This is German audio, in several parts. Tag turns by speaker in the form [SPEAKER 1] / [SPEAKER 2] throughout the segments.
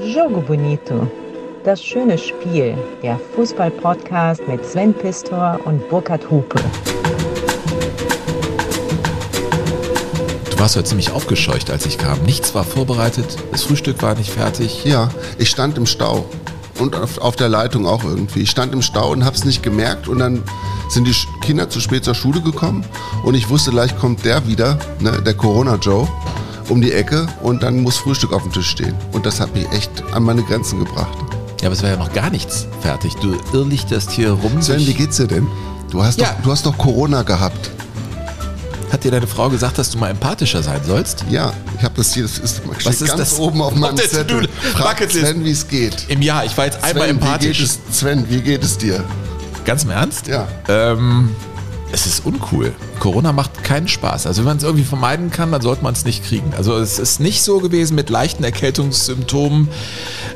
[SPEAKER 1] Jogo Bonito. Das schöne Spiel. Der Fußball-Podcast mit Sven Pistor und Burkhard Hupe.
[SPEAKER 2] Du warst heute ziemlich aufgescheucht, als ich kam. Nichts war vorbereitet, das Frühstück war nicht fertig.
[SPEAKER 3] Ja, ich stand im Stau und auf, auf der Leitung auch irgendwie. Ich stand im Stau und hab's nicht gemerkt und dann sind die Kinder zu spät zur Schule gekommen und ich wusste, gleich kommt der wieder, ne, der Corona-Joe, um die Ecke und dann muss Frühstück auf dem Tisch stehen. Und das hat mich echt an meine Grenzen gebracht.
[SPEAKER 2] Ja, aber es war ja noch gar nichts fertig. Du irrlichtest hier rum.
[SPEAKER 3] Sven, wie geht's dir denn? Du hast,
[SPEAKER 2] Ja.
[SPEAKER 3] doch, du hast doch Corona gehabt.
[SPEAKER 2] Hat dir deine Frau gesagt, dass du mal empathischer sein sollst?
[SPEAKER 3] Ja, ich habe das hier, das ist,
[SPEAKER 2] Was ist
[SPEAKER 3] ganz
[SPEAKER 2] das?
[SPEAKER 3] oben auf
[SPEAKER 2] Auf
[SPEAKER 3] meinem
[SPEAKER 2] der
[SPEAKER 3] Zettel. Frag. Sven, wie es geht.
[SPEAKER 2] Im Jahr, ich war jetzt einmal
[SPEAKER 3] Sven, wie geht
[SPEAKER 2] empathisch.
[SPEAKER 3] es, Sven, wie geht es dir?
[SPEAKER 2] Ganz im Ernst?
[SPEAKER 3] Ja.
[SPEAKER 2] Ähm, es ist uncool. Corona macht keinen Spaß. Also wenn man es irgendwie vermeiden kann, dann sollte man es nicht kriegen. Also es ist nicht so gewesen mit leichten Erkältungssymptomen.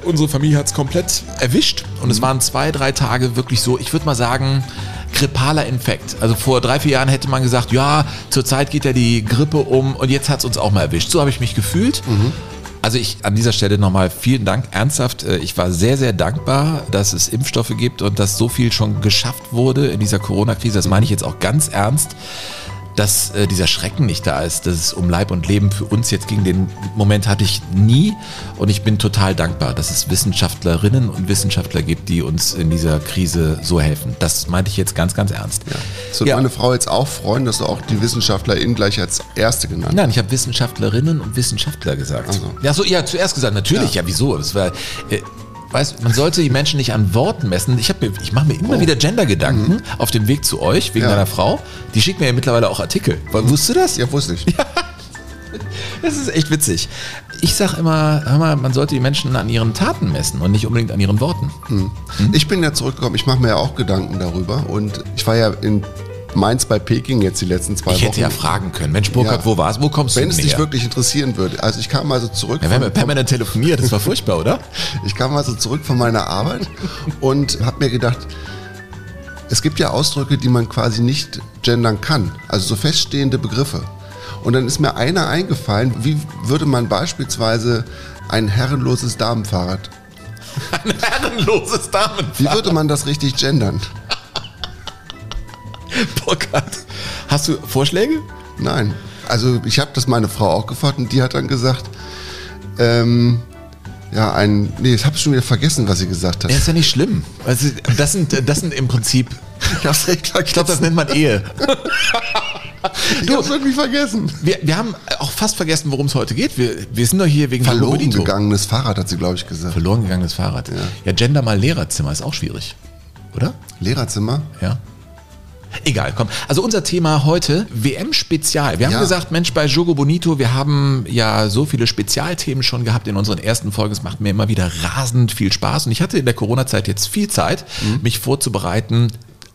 [SPEAKER 2] Unsere Familie hat es komplett erwischt und es waren zwei, drei Tage wirklich so, ich würde mal sagen, grippaler Infekt. Also vor drei, vier Jahren hätte man gesagt, ja, zurzeit geht ja die Grippe um und jetzt hat es uns auch mal erwischt. So habe ich mich gefühlt. Also ich an dieser Stelle nochmal vielen Dank, ernsthaft. äh, Ich war sehr, sehr dankbar, dass es Impfstoffe gibt und dass so viel schon geschafft wurde in dieser Corona-Krise. Das meine ich jetzt auch ganz ernst, dass äh, dieser Schrecken nicht da ist, dass es um Leib und Leben für uns jetzt ging. Den Moment hatte ich nie und ich bin total dankbar, dass es Wissenschaftlerinnen und Wissenschaftler gibt, die uns in dieser Krise so helfen. Das meinte ich jetzt ganz, ganz ernst.
[SPEAKER 3] So
[SPEAKER 2] Ja.
[SPEAKER 3] meine Frau jetzt auch freuen, dass du auch die WissenschaftlerInnen gleich als Erste genannt
[SPEAKER 2] Nein, ich habe Wissenschaftlerinnen und Wissenschaftler gesagt.
[SPEAKER 3] Ach so.
[SPEAKER 2] Ja, so, ja, zuerst gesagt, natürlich, ja, wieso? Das war, äh, weißt, man sollte die Menschen nicht an Worten messen. Ich, mir- ich mache mir immer wieder Gender-Gedanken auf dem Weg zu euch, wegen
[SPEAKER 3] Ja.
[SPEAKER 2] deiner Frau. Die schickt mir ja mittlerweile auch Artikel. Wusstest du das?
[SPEAKER 3] Ja, wusste ich.
[SPEAKER 2] Das ist echt witzig. Ich sag immer, hör mal, man sollte die Menschen an ihren Taten messen und nicht unbedingt an ihren Worten.
[SPEAKER 3] Ich bin ja zurückgekommen, ich mache mir ja auch Gedanken darüber und ich war ja in Mainz bei Peking jetzt die letzten zwei
[SPEAKER 2] Ich
[SPEAKER 3] Wochen.
[SPEAKER 2] hätte ja fragen können. Mensch, Burkhard,
[SPEAKER 3] Ja.
[SPEAKER 2] wo warst Wo kommst
[SPEAKER 3] Wenn
[SPEAKER 2] du
[SPEAKER 3] es
[SPEAKER 2] denn
[SPEAKER 3] dich wirklich interessieren würde. Also ich kam also zurück,
[SPEAKER 2] Ja, wir haben ja permanent telefoniert, das war furchtbar, oder?
[SPEAKER 3] ich kam also zurück von meiner Arbeit und habe mir gedacht, es gibt ja Ausdrücke, die man quasi nicht gendern kann, also so feststehende Begriffe. Und dann ist mir einer eingefallen, wie würde man beispielsweise ein herrenloses Damenfahrrad,
[SPEAKER 2] Ein herrenloses Damen.
[SPEAKER 3] wie würde man das richtig gendern?
[SPEAKER 2] Burkhard. Hast du Vorschläge?
[SPEAKER 3] Nein. Also ich habe das meine Frau auch gefragt und die hat dann gesagt, ähm, ja, ein, nee, ich habe schon wieder vergessen, was sie gesagt hat.
[SPEAKER 2] Ja, ist ja nicht schlimm. Also, das, sind, das sind im Prinzip,
[SPEAKER 3] Ich
[SPEAKER 2] glaube, das nennt man Ehe.
[SPEAKER 3] ich hab's irgendwie vergessen.
[SPEAKER 2] Wir, wir haben auch fast vergessen, worum es heute geht. Wir, wir sind doch hier wegen
[SPEAKER 3] Verloren gegangenes Fahrrad, hat sie, glaube ich, gesagt.
[SPEAKER 2] Verloren gegangenes Fahrrad. Ja. Gender mal Lehrerzimmer ist auch schwierig. Oder?
[SPEAKER 3] Lehrerzimmer?
[SPEAKER 2] Ja. Egal, komm. Also unser Thema heute, WM-Spezial. Wir haben
[SPEAKER 3] Ja.
[SPEAKER 2] gesagt, Mensch, bei Jogo Bonito, wir haben ja so viele Spezialthemen schon gehabt in unseren ersten Folgen. Es macht mir immer wieder rasend viel Spaß. Und ich hatte in der Corona-Zeit jetzt viel Zeit,
[SPEAKER 3] Mhm.
[SPEAKER 2] mich vorzubereiten.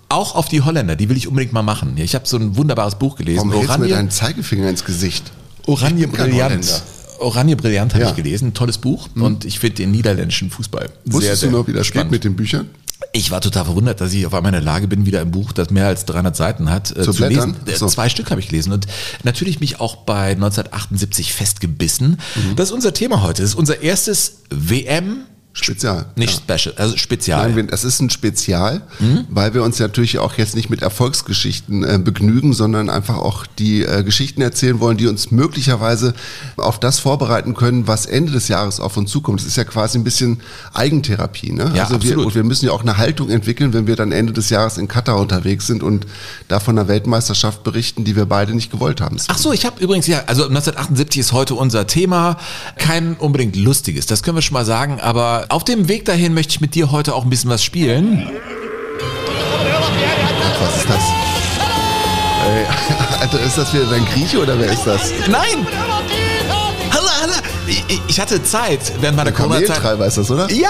[SPEAKER 2] Auch auf die Holländer, die will ich unbedingt mal machen. Ich habe so ein wunderbares Buch gelesen.
[SPEAKER 3] Warum du mir
[SPEAKER 2] Oranje,
[SPEAKER 3] deinen Zeigefinger ins Gesicht?
[SPEAKER 2] Oranje Brillant. Oranje Brillant habe
[SPEAKER 3] Ja. Mhm.
[SPEAKER 2] ich gelesen. Tolles Buch. Und ich finde den niederländischen Fußball
[SPEAKER 3] Wusstest
[SPEAKER 2] sehr,
[SPEAKER 3] du
[SPEAKER 2] sehr
[SPEAKER 3] noch, wie das geht
[SPEAKER 2] spannend.
[SPEAKER 3] mit den Büchern?
[SPEAKER 2] Ich war total verwundert, dass ich auf einmal in der Lage bin, wieder ein Buch, das mehr als 300 Seiten hat, äh,
[SPEAKER 3] Zu
[SPEAKER 2] zu lesen. Äh,
[SPEAKER 3] so.
[SPEAKER 2] Zwei Stück habe ich gelesen und natürlich mich auch bei 1978 festgebissen. Das ist unser Thema heute. Das ist unser erstes WM,
[SPEAKER 3] Spezial.
[SPEAKER 2] nicht Special, also Spezial.
[SPEAKER 3] Nein, wir- das ist ein Spezial,
[SPEAKER 2] Mhm.
[SPEAKER 3] weil wir uns natürlich auch jetzt nicht mit Erfolgsgeschichten äh, begnügen, sondern einfach auch die äh, Geschichten erzählen wollen, die uns möglicherweise auf das vorbereiten können, was Ende des Jahres auf uns zukommt. Das ist ja quasi ein bisschen Eigentherapie. Ne?
[SPEAKER 2] Ja,
[SPEAKER 3] also wir,
[SPEAKER 2] absolut.
[SPEAKER 3] und wir müssen ja auch eine Haltung entwickeln, wenn wir dann Ende des Jahres in Katar unterwegs sind und da von einer Weltmeisterschaft berichten, die wir beide nicht gewollt haben.
[SPEAKER 2] Ach so, ich habe übrigens, ja, also 1978 ist heute unser Thema. Kein unbedingt lustiges, das können wir schon mal sagen. Aber auf dem Weg dahin möchte ich mit dir heute auch ein bisschen was spielen.
[SPEAKER 3] Was ist das? Ey, Alter, ist das wieder dein Grieche oder wer ist das?
[SPEAKER 2] Nein! Hallo, hallo! Ich, hatte Zeit während meiner Corona-Zeit.
[SPEAKER 3] Ist das, oder?
[SPEAKER 2] Ja,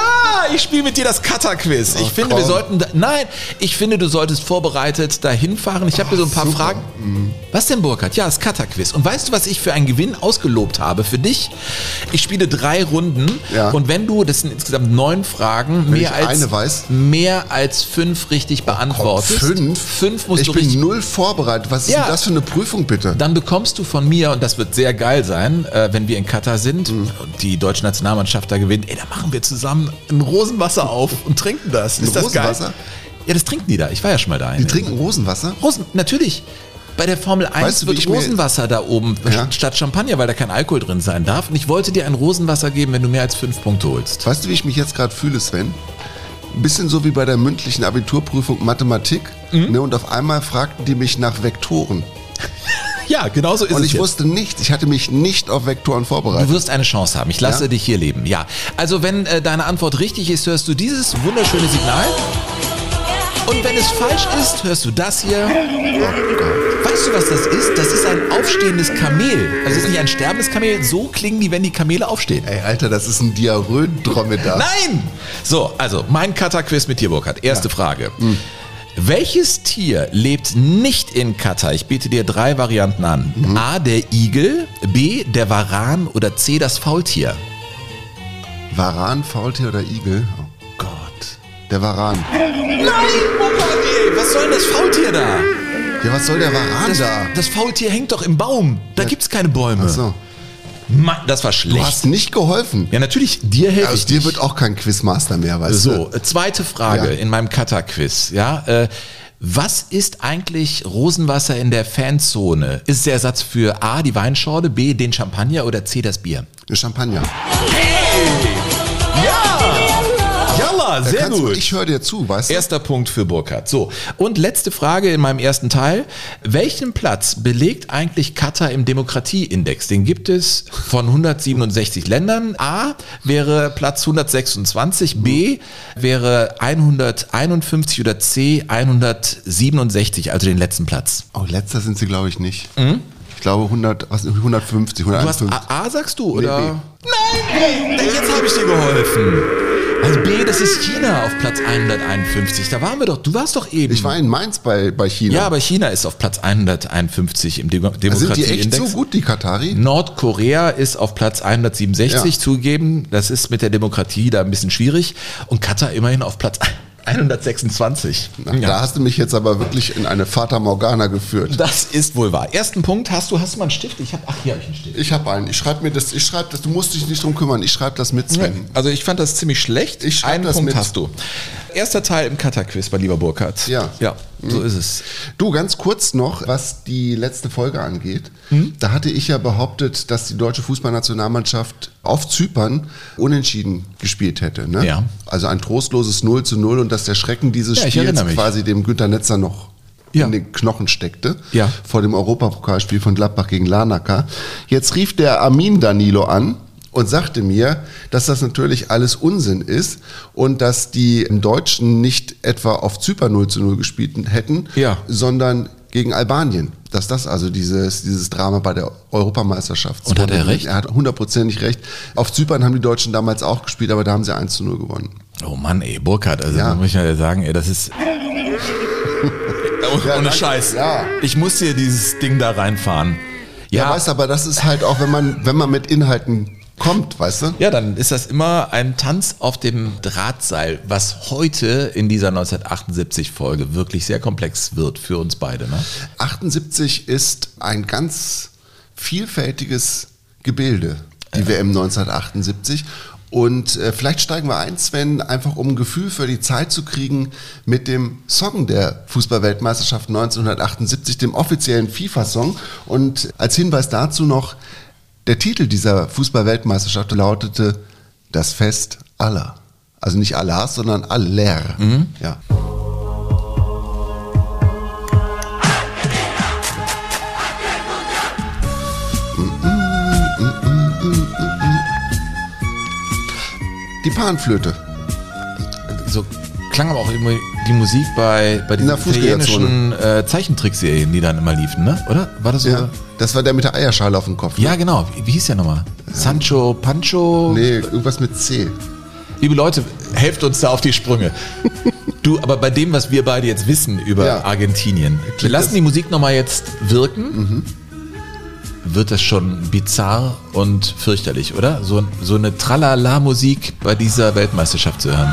[SPEAKER 2] ich spiele mit dir das Cutter-Quiz. Ich
[SPEAKER 3] Oh,
[SPEAKER 2] finde, wir
[SPEAKER 3] komm.
[SPEAKER 2] sollten. Da, nein, ich finde, du solltest vorbereitet dahin fahren. Ich habe mir so ein paar. Fragen. Was Was denn, Burkhard? Ja, das Kata-Quiz. Und weißt du, was ich für einen Gewinn ausgelobt habe für dich? Ich spiele drei Runden
[SPEAKER 3] Ja.
[SPEAKER 2] und wenn du, das sind insgesamt neun Fragen,
[SPEAKER 3] Wenn
[SPEAKER 2] mehr
[SPEAKER 3] ich
[SPEAKER 2] als,
[SPEAKER 3] eine weiß?
[SPEAKER 2] mehr als fünf richtig beantwortest.
[SPEAKER 3] Fünf?
[SPEAKER 2] Fünf musst
[SPEAKER 3] ich
[SPEAKER 2] du
[SPEAKER 3] bin
[SPEAKER 2] richtig
[SPEAKER 3] null vorbereitet. Was ist
[SPEAKER 2] Ja.
[SPEAKER 3] denn das für eine Prüfung, bitte?
[SPEAKER 2] dann bekommst du von mir, und das wird sehr geil sein, äh, wenn wir in Katar sind
[SPEAKER 3] Mhm.
[SPEAKER 2] und die deutsche Nationalmannschaft da gewinnt, ey, da machen wir zusammen ein Rosenwasser auf und trinken das. Ist das
[SPEAKER 3] Rosenwasser?
[SPEAKER 2] geil? Ja, das trinken die da. Ich war ja schon mal da.
[SPEAKER 3] Die trinken Rosenwasser?
[SPEAKER 2] Rosen, natürlich. Bei der Formel 1
[SPEAKER 3] Weißt du,
[SPEAKER 2] wird Rosenwasser da oben
[SPEAKER 3] Ja.
[SPEAKER 2] statt Champagner, weil da kein Alkohol drin sein darf. Und ich wollte dir ein Rosenwasser geben, wenn du mehr als fünf Punkte holst.
[SPEAKER 3] Weißt du, wie ich mich jetzt gerade fühle, Sven? Ein bisschen so wie bei der mündlichen Abiturprüfung Mathematik.
[SPEAKER 2] Mhm.
[SPEAKER 3] Ne, und auf einmal fragten die mich nach Vektoren.
[SPEAKER 2] Ja, genau so ist
[SPEAKER 3] Und
[SPEAKER 2] es
[SPEAKER 3] ich
[SPEAKER 2] jetzt.
[SPEAKER 3] wusste nichts. Ich hatte mich nicht auf Vektoren
[SPEAKER 2] Du
[SPEAKER 3] vorbereitet.
[SPEAKER 2] wirst eine Chance haben. Ich lasse
[SPEAKER 3] Ja?
[SPEAKER 2] dich hier leben. Ja. Also wenn äh, deine Antwort richtig ist, hörst du dieses wunderschöne Signal. Und wenn es falsch ist, hörst du das hier. Weißt du, was das ist? Das ist ein aufstehendes Kamel. Also es ist nicht ein sterbendes Kamel. So klingen die, wenn die Kamele aufstehen.
[SPEAKER 3] Ey, Alter, das ist ein Diarrhoen-Dromedar.
[SPEAKER 2] Nein! So, also mein Kata-Quiz mit dir, Burkhard. Erste Frage. Welches Tier lebt nicht in Katar? Ich biete dir drei Varianten an. A, der Igel, B, der Varan oder C, das Faultier.
[SPEAKER 3] Varan, Faultier oder Igel? Der Varan.
[SPEAKER 2] Nein, ey, was soll denn das Faultier da?
[SPEAKER 3] Ja, was soll der Varan
[SPEAKER 2] Das,
[SPEAKER 3] da?
[SPEAKER 2] das Faultier hängt doch im Baum. Da gibt's keine Bäume.
[SPEAKER 3] Ach so.
[SPEAKER 2] Mann, das war
[SPEAKER 3] Du
[SPEAKER 2] schlecht.
[SPEAKER 3] hast nicht geholfen.
[SPEAKER 2] ja, natürlich, dir helfe
[SPEAKER 3] Aus
[SPEAKER 2] ich
[SPEAKER 3] dir
[SPEAKER 2] nicht.
[SPEAKER 3] wird auch kein Quizmaster mehr, weißt
[SPEAKER 2] So,
[SPEAKER 3] du?
[SPEAKER 2] äh, zweite Frage
[SPEAKER 3] Ja.
[SPEAKER 2] in meinem Kata-Quiz. Ja, äh, was ist eigentlich Rosenwasser in der Fanzone? Ist der Ersatz für A, die Weinschorle, B, den Champagner oder C, das Bier?
[SPEAKER 3] Champagner. Da kannst du, ich höre dir zu, weißt du?
[SPEAKER 2] Erster Punkt für Burkhardt. So, und letzte Frage in meinem ersten Teil. Welchen Platz belegt eigentlich Katar im Demokratieindex? Den gibt es von 167 Ländern. A wäre Platz 126, B wäre 151 oder C 167, also den letzten Platz.
[SPEAKER 3] Oh, letzter sind sie, glaube ich, nicht. Ich glaube 100, was, 150,
[SPEAKER 2] Du hast
[SPEAKER 3] 151.
[SPEAKER 2] A, A sagst du, oder?
[SPEAKER 3] B.
[SPEAKER 2] Nein, jetzt habe ich dir geholfen. Also B, das ist China auf Platz 151. Da waren wir doch, du warst doch eben.
[SPEAKER 3] Ich war in Mainz bei, bei China.
[SPEAKER 2] Ja, aber China ist auf Platz 151 im Demo
[SPEAKER 3] sind die echt
[SPEAKER 2] Demokratieindex.
[SPEAKER 3] so gut, die Katari?
[SPEAKER 2] Nordkorea ist auf Platz 167
[SPEAKER 3] Ja.
[SPEAKER 2] zugegeben. Das ist mit der Demokratie da ein bisschen schwierig. Und Katar immerhin auf Platz 126.
[SPEAKER 3] Na, Da hast du mich jetzt aber wirklich in eine Fata Morgana geführt.
[SPEAKER 2] Das ist wohl wahr. Ersten Punkt hast du, hast du mal einen Stift? Ich habe, ach, hier habe ich einen Stift.
[SPEAKER 3] Ich habe einen. Ich schreibe mir das. Ich schreibe das. Du musst dich nicht drum kümmern. Ich schreibe das mit Sven.
[SPEAKER 2] Also ich fand das ziemlich schlecht.
[SPEAKER 3] Ich schreib
[SPEAKER 2] Einen
[SPEAKER 3] das
[SPEAKER 2] Punkt
[SPEAKER 3] mit.
[SPEAKER 2] hast du. Erster Teil im Katar-Quiz bei lieber Burkhardt.
[SPEAKER 3] Ja.
[SPEAKER 2] Ja, so ist es.
[SPEAKER 3] Du, ganz kurz noch, was die letzte Folge angeht. Da hatte ich ja behauptet, dass die deutsche Fußballnationalmannschaft auf Zypern unentschieden gespielt hätte. Ne?
[SPEAKER 2] Ja.
[SPEAKER 3] Also ein trostloses 0 zu 0 und dass der Schrecken dieses
[SPEAKER 2] Ja,
[SPEAKER 3] Spiels quasi dem Günter Netzer noch
[SPEAKER 2] Ja.
[SPEAKER 3] in den Knochen steckte.
[SPEAKER 2] Ja.
[SPEAKER 3] Vor dem Europapokalspiel von Gladbach gegen Larnaca. Jetzt rief der Armin Danilo an und sagte mir, dass das natürlich alles Unsinn ist und dass die Deutschen nicht etwa auf Zypern 0 zu 0 gespielt hätten,
[SPEAKER 2] Ja.
[SPEAKER 3] sondern gegen Albanien. Dass das also dieses, dieses Drama bei der Europameisterschaft
[SPEAKER 2] Und hat er recht?
[SPEAKER 3] Er hat hundertprozentig recht. Auf Zypern haben die Deutschen damals auch gespielt, aber da haben sie 1 zu 0 gewonnen.
[SPEAKER 2] Oh Mann, ey, Burkhardt, also
[SPEAKER 3] Ja.
[SPEAKER 2] da muss ich ja sagen, ey, das ist.
[SPEAKER 3] Ja,
[SPEAKER 2] Ohne. Scheiß.
[SPEAKER 3] Ja.
[SPEAKER 2] Ich muss hier dieses Ding da reinfahren.
[SPEAKER 3] Ja,
[SPEAKER 2] Ja,
[SPEAKER 3] weißt du, aber das ist halt auch, wenn man, wenn man mit Inhalten kommt, weißt du?
[SPEAKER 2] ja, dann ist das immer ein Tanz auf dem Drahtseil, was heute in dieser 1978-Folge wirklich sehr komplex wird für uns beide. Ne?
[SPEAKER 3] 78 ist ein ganz vielfältiges Gebilde, die WM 1978. Und äh, vielleicht steigen wir ein, Sven, einfach um ein Gefühl für die Zeit zu kriegen mit dem Song der Fußballweltmeisterschaft 1978, dem offiziellen FIFA-Song. Und als Hinweis dazu noch, der Titel dieser Fußballweltmeisterschaft lautete Das Fest aller. Also nicht Allahs, sondern aller. Ja. Die Panflöte.
[SPEAKER 2] So klang aber auch irgendwie die Musik bei, bei diesen italienischen äh, Zeichentrickserien, die dann immer liefen, ne? Oder? War das so?
[SPEAKER 3] Ja, das war der mit der Eierschale auf dem Kopf. ne?
[SPEAKER 2] Ja, genau. Wie, wie hieß der nochmal? Sancho Pancho?
[SPEAKER 3] Nee, irgendwas mit C.
[SPEAKER 2] Liebe Leute, helft uns da auf die Sprünge. Du, aber bei dem, was wir beide jetzt wissen über
[SPEAKER 3] Ja.
[SPEAKER 2] Argentinien, wir lassen die Musik nochmal jetzt wirken. Wird das schon bizarr und fürchterlich, oder? So, so eine Tralala-Musik bei dieser Weltmeisterschaft zu hören.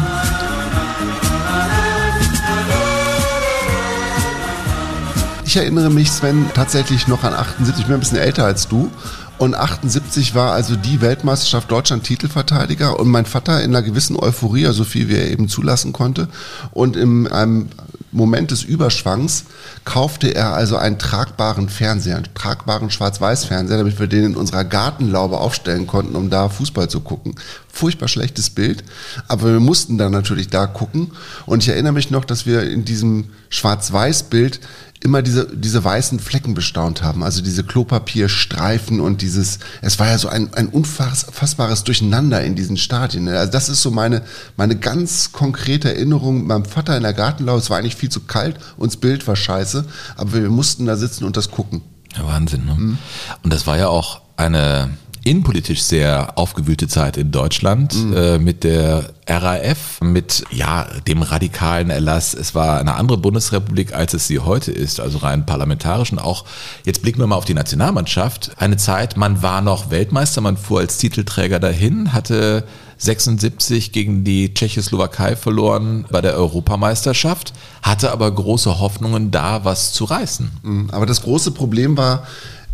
[SPEAKER 3] Ich erinnere mich, Sven, tatsächlich noch an 78. Ich bin ein bisschen älter als du. Und 78 war also die Weltmeisterschaft Deutschland Titelverteidiger und mein Vater in einer gewissen Euphorie, so viel wie er eben zulassen konnte. Und in einem Moment des Überschwangs kaufte er also einen tragbaren Fernseher, einen tragbaren Schwarz-Weiß-Fernseher, damit wir den in unserer Gartenlaube aufstellen konnten, um da Fußball zu gucken. Furchtbar schlechtes Bild, aber wir mussten dann natürlich da gucken. Und ich erinnere mich noch, dass wir in diesem Schwarz-Weiß-Bild immer diese, diese weißen Flecken bestaunt haben, also diese Klopapierstreifen und dieses, es war ja so ein, ein unfassbares Durcheinander in diesen Stadien. ne? Also das ist so meine, meine ganz konkrete Erinnerung mit meinem Vater in der Gartenlaube. Es war eigentlich viel zu kalt und das Bild war scheiße, aber wir mussten da sitzen und das gucken.
[SPEAKER 2] Ja, Wahnsinn, ne? Und das war ja auch eine innenpolitisch sehr aufgewühlte Zeit in Deutschland äh, mit der RAF, mit ja dem radikalen Erlass. Es war eine andere Bundesrepublik, als es sie heute ist, also rein parlamentarisch. Und auch, jetzt blicken wir mal auf die Nationalmannschaft. Eine Zeit, man war noch Weltmeister, man fuhr als Titelträger dahin, hatte 76 gegen die Tschechoslowakei verloren bei der Europameisterschaft, hatte aber große Hoffnungen, da was zu reißen.
[SPEAKER 3] Mhm. Aber das große Problem war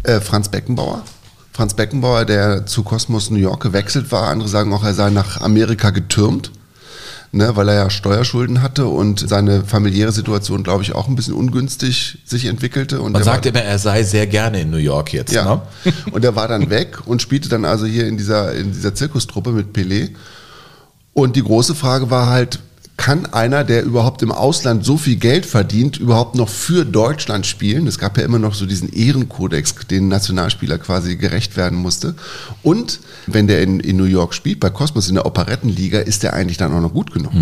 [SPEAKER 3] äh, Franz Beckenbauer. Franz Beckenbauer, der zu Cosmos New York gewechselt war. Andere sagen auch, er sei nach Amerika getürmt, ne, weil er ja Steuerschulden hatte und seine familiäre Situation, glaube ich, auch ein bisschen ungünstig sich entwickelte. Und
[SPEAKER 2] Man
[SPEAKER 3] er war-
[SPEAKER 2] sagt immer, er sei sehr gerne in New York jetzt.
[SPEAKER 3] ja.
[SPEAKER 2] Ne?
[SPEAKER 3] Und er war dann weg und spielte dann also hier in dieser, in dieser Zirkustruppe mit Pelé. Und die große Frage war halt, kann einer, der überhaupt im Ausland so viel Geld verdient, überhaupt noch für Deutschland spielen? Es gab ja immer noch so diesen Ehrenkodex, den Nationalspieler quasi gerecht werden musste. Und wenn der in, in New York spielt, bei Cosmos in der Operettenliga, ist der eigentlich dann auch noch gut genug.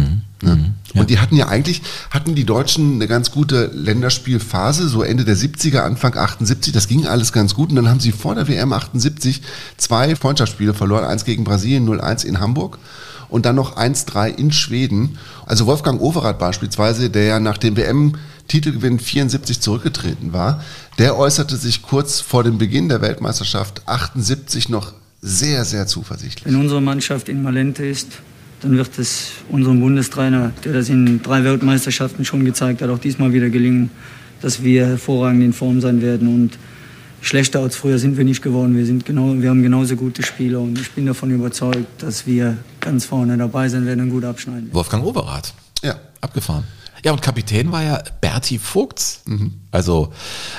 [SPEAKER 3] Ne? Und die hatten ja eigentlich, hatten die Deutschen eine ganz gute Länderspielphase, so Ende der 70er, Anfang 78, das ging alles ganz gut. Und dann haben sie vor der WM 78 zwei Freundschaftsspiele verloren, eins gegen Brasilien, 0-1 in Hamburg und dann noch 1-3 in Schweden. Also Wolfgang Overath beispielsweise, der ja nach dem WM-Titelgewinn 74 zurückgetreten war, der äußerte sich kurz vor dem Beginn der Weltmeisterschaft 78 noch sehr, sehr zuversichtlich.
[SPEAKER 4] Wenn unsere Mannschaft in Malente ist, dann wird es unserem Bundestrainer, der das in drei Weltmeisterschaften schon gezeigt hat, auch diesmal wieder gelingen, dass wir hervorragend in Form sein werden. Und schlechter als früher sind wir nicht geworden. Wir, sind genau, wir haben genauso gute Spieler und ich bin davon überzeugt, dass wir ganz vorne dabei sein werden und gut abschneiden.
[SPEAKER 2] Wolfgang Overath.
[SPEAKER 3] Ja.
[SPEAKER 2] Abgefahren. Ja, und Kapitän war ja Berti Vogts. Also,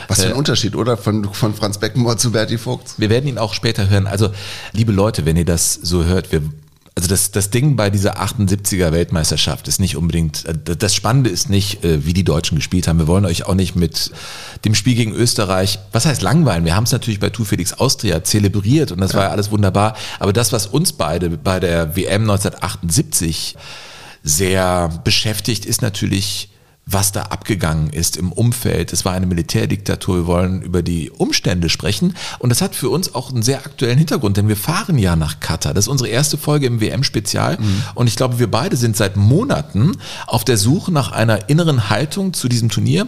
[SPEAKER 3] Was für ein
[SPEAKER 2] äh,
[SPEAKER 3] Unterschied, oder? Von, von Franz Beckenbauer zu Berti Vogt.
[SPEAKER 2] wir werden ihn auch später hören. Also, liebe Leute, wenn ihr das so hört, wir, also das, das Ding bei dieser 78er Weltmeisterschaft ist nicht unbedingt, äh, das Spannende ist nicht, äh, wie die Deutschen gespielt haben. Wir wollen euch auch nicht mit dem Spiel gegen Österreich, was heißt langweilen? Wir haben es natürlich bei Tu Felix Austria zelebriert und das war ja alles wunderbar. Aber das, was uns beide bei der WM 1978 sehr beschäftigt, ist natürlich, was da abgegangen ist im Umfeld. Es war eine Militärdiktatur. Wir wollen über die Umstände sprechen. Und das hat für uns auch einen sehr aktuellen Hintergrund, denn wir fahren ja nach Katar. Das ist unsere erste Folge im WM-Spezial. Und ich glaube, wir beide sind seit Monaten auf der Suche nach einer inneren Haltung zu diesem Turnier.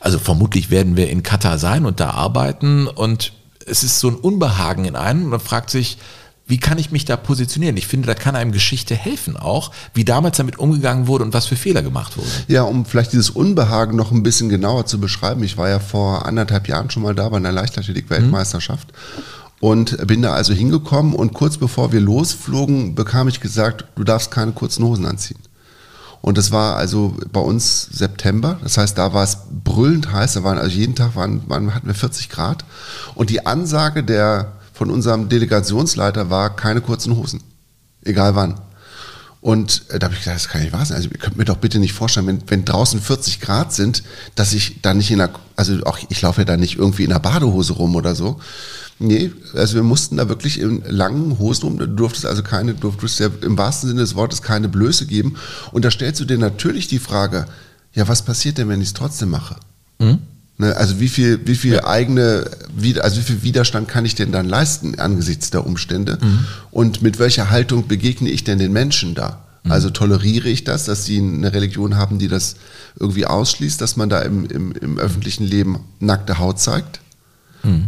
[SPEAKER 2] Also vermutlich werden wir in Katar sein und da arbeiten. Und es ist so ein Unbehagen in einem. Man fragt sich, wie kann ich mich da positionieren? Ich finde, da kann einem Geschichte helfen auch, wie damals damit umgegangen wurde und was für Fehler gemacht wurden.
[SPEAKER 3] Ja, um vielleicht dieses Unbehagen noch ein bisschen genauer zu beschreiben. Ich war ja vor anderthalb Jahren schon mal da bei einer Leichtathletik-Weltmeisterschaft und bin da also hingekommen und kurz bevor wir losflogen, bekam ich gesagt, du darfst keine kurzen Hosen anziehen. Und das war also bei uns September, das heißt, da war es brüllend heiß, da waren also jeden Tag waren, waren, hatten wir 40 Grad. Und die Ansage der von unserem Delegationsleiter war keine kurzen Hosen. Egal wann. Und äh, da habe ich gedacht, das kann nicht wahr sein. Also ihr könnt mir doch bitte nicht vorstellen, wenn, wenn draußen 40 Grad sind, dass ich da nicht in der, also auch ich laufe ja da nicht irgendwie in der Badehose rum oder so. Nee, also wir mussten da wirklich in langen Hosen rum. Du durftest also keine, du durftest ja im wahrsten Sinne des Wortes keine Blöße geben. Und da stellst du dir natürlich die Frage, ja, was passiert denn, wenn ich es trotzdem mache? Ne, also wie viel, wie viel eigene, Wider- also wie viel Widerstand kann ich denn dann leisten angesichts der Umstände? Und mit welcher Haltung begegne ich denn den Menschen da? Also toleriere ich das, dass sie eine Religion haben, die das irgendwie ausschließt, dass man da im, im, im öffentlichen Leben nackte Haut zeigt?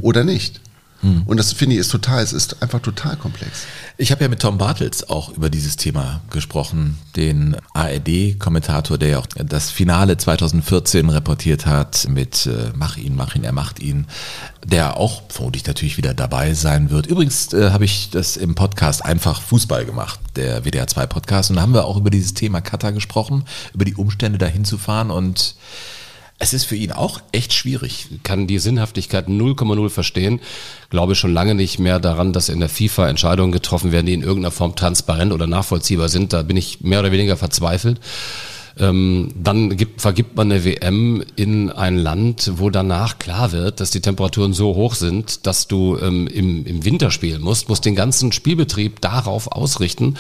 [SPEAKER 3] Oder nicht? Und das finde ich ist total, es ist einfach total komplex.
[SPEAKER 2] Ich habe ja mit Tom Bartels auch über dieses Thema gesprochen, den ARD-Kommentator, der ja auch das Finale 2014 reportiert hat mit äh, Mach ihn, mach ihn, er macht ihn, der auch vermutlich natürlich wieder dabei sein wird. Übrigens äh, habe ich das im Podcast einfach Fußball gemacht, der WDR 2 Podcast, und da haben wir auch über dieses Thema Katar gesprochen, über die Umstände dahin zu fahren und es ist für ihn auch echt schwierig.
[SPEAKER 5] kann die Sinnhaftigkeit 0,0 verstehen. Glaube schon lange nicht mehr daran, dass in der FIFA Entscheidungen getroffen werden, die in irgendeiner Form transparent oder nachvollziehbar sind. Da bin ich mehr oder weniger verzweifelt. Ähm, dann gibt, vergibt man eine WM in ein Land, wo danach klar wird, dass die Temperaturen so hoch sind, dass du ähm, im, im Winter spielen musst, musst den ganzen Spielbetrieb darauf ausrichten.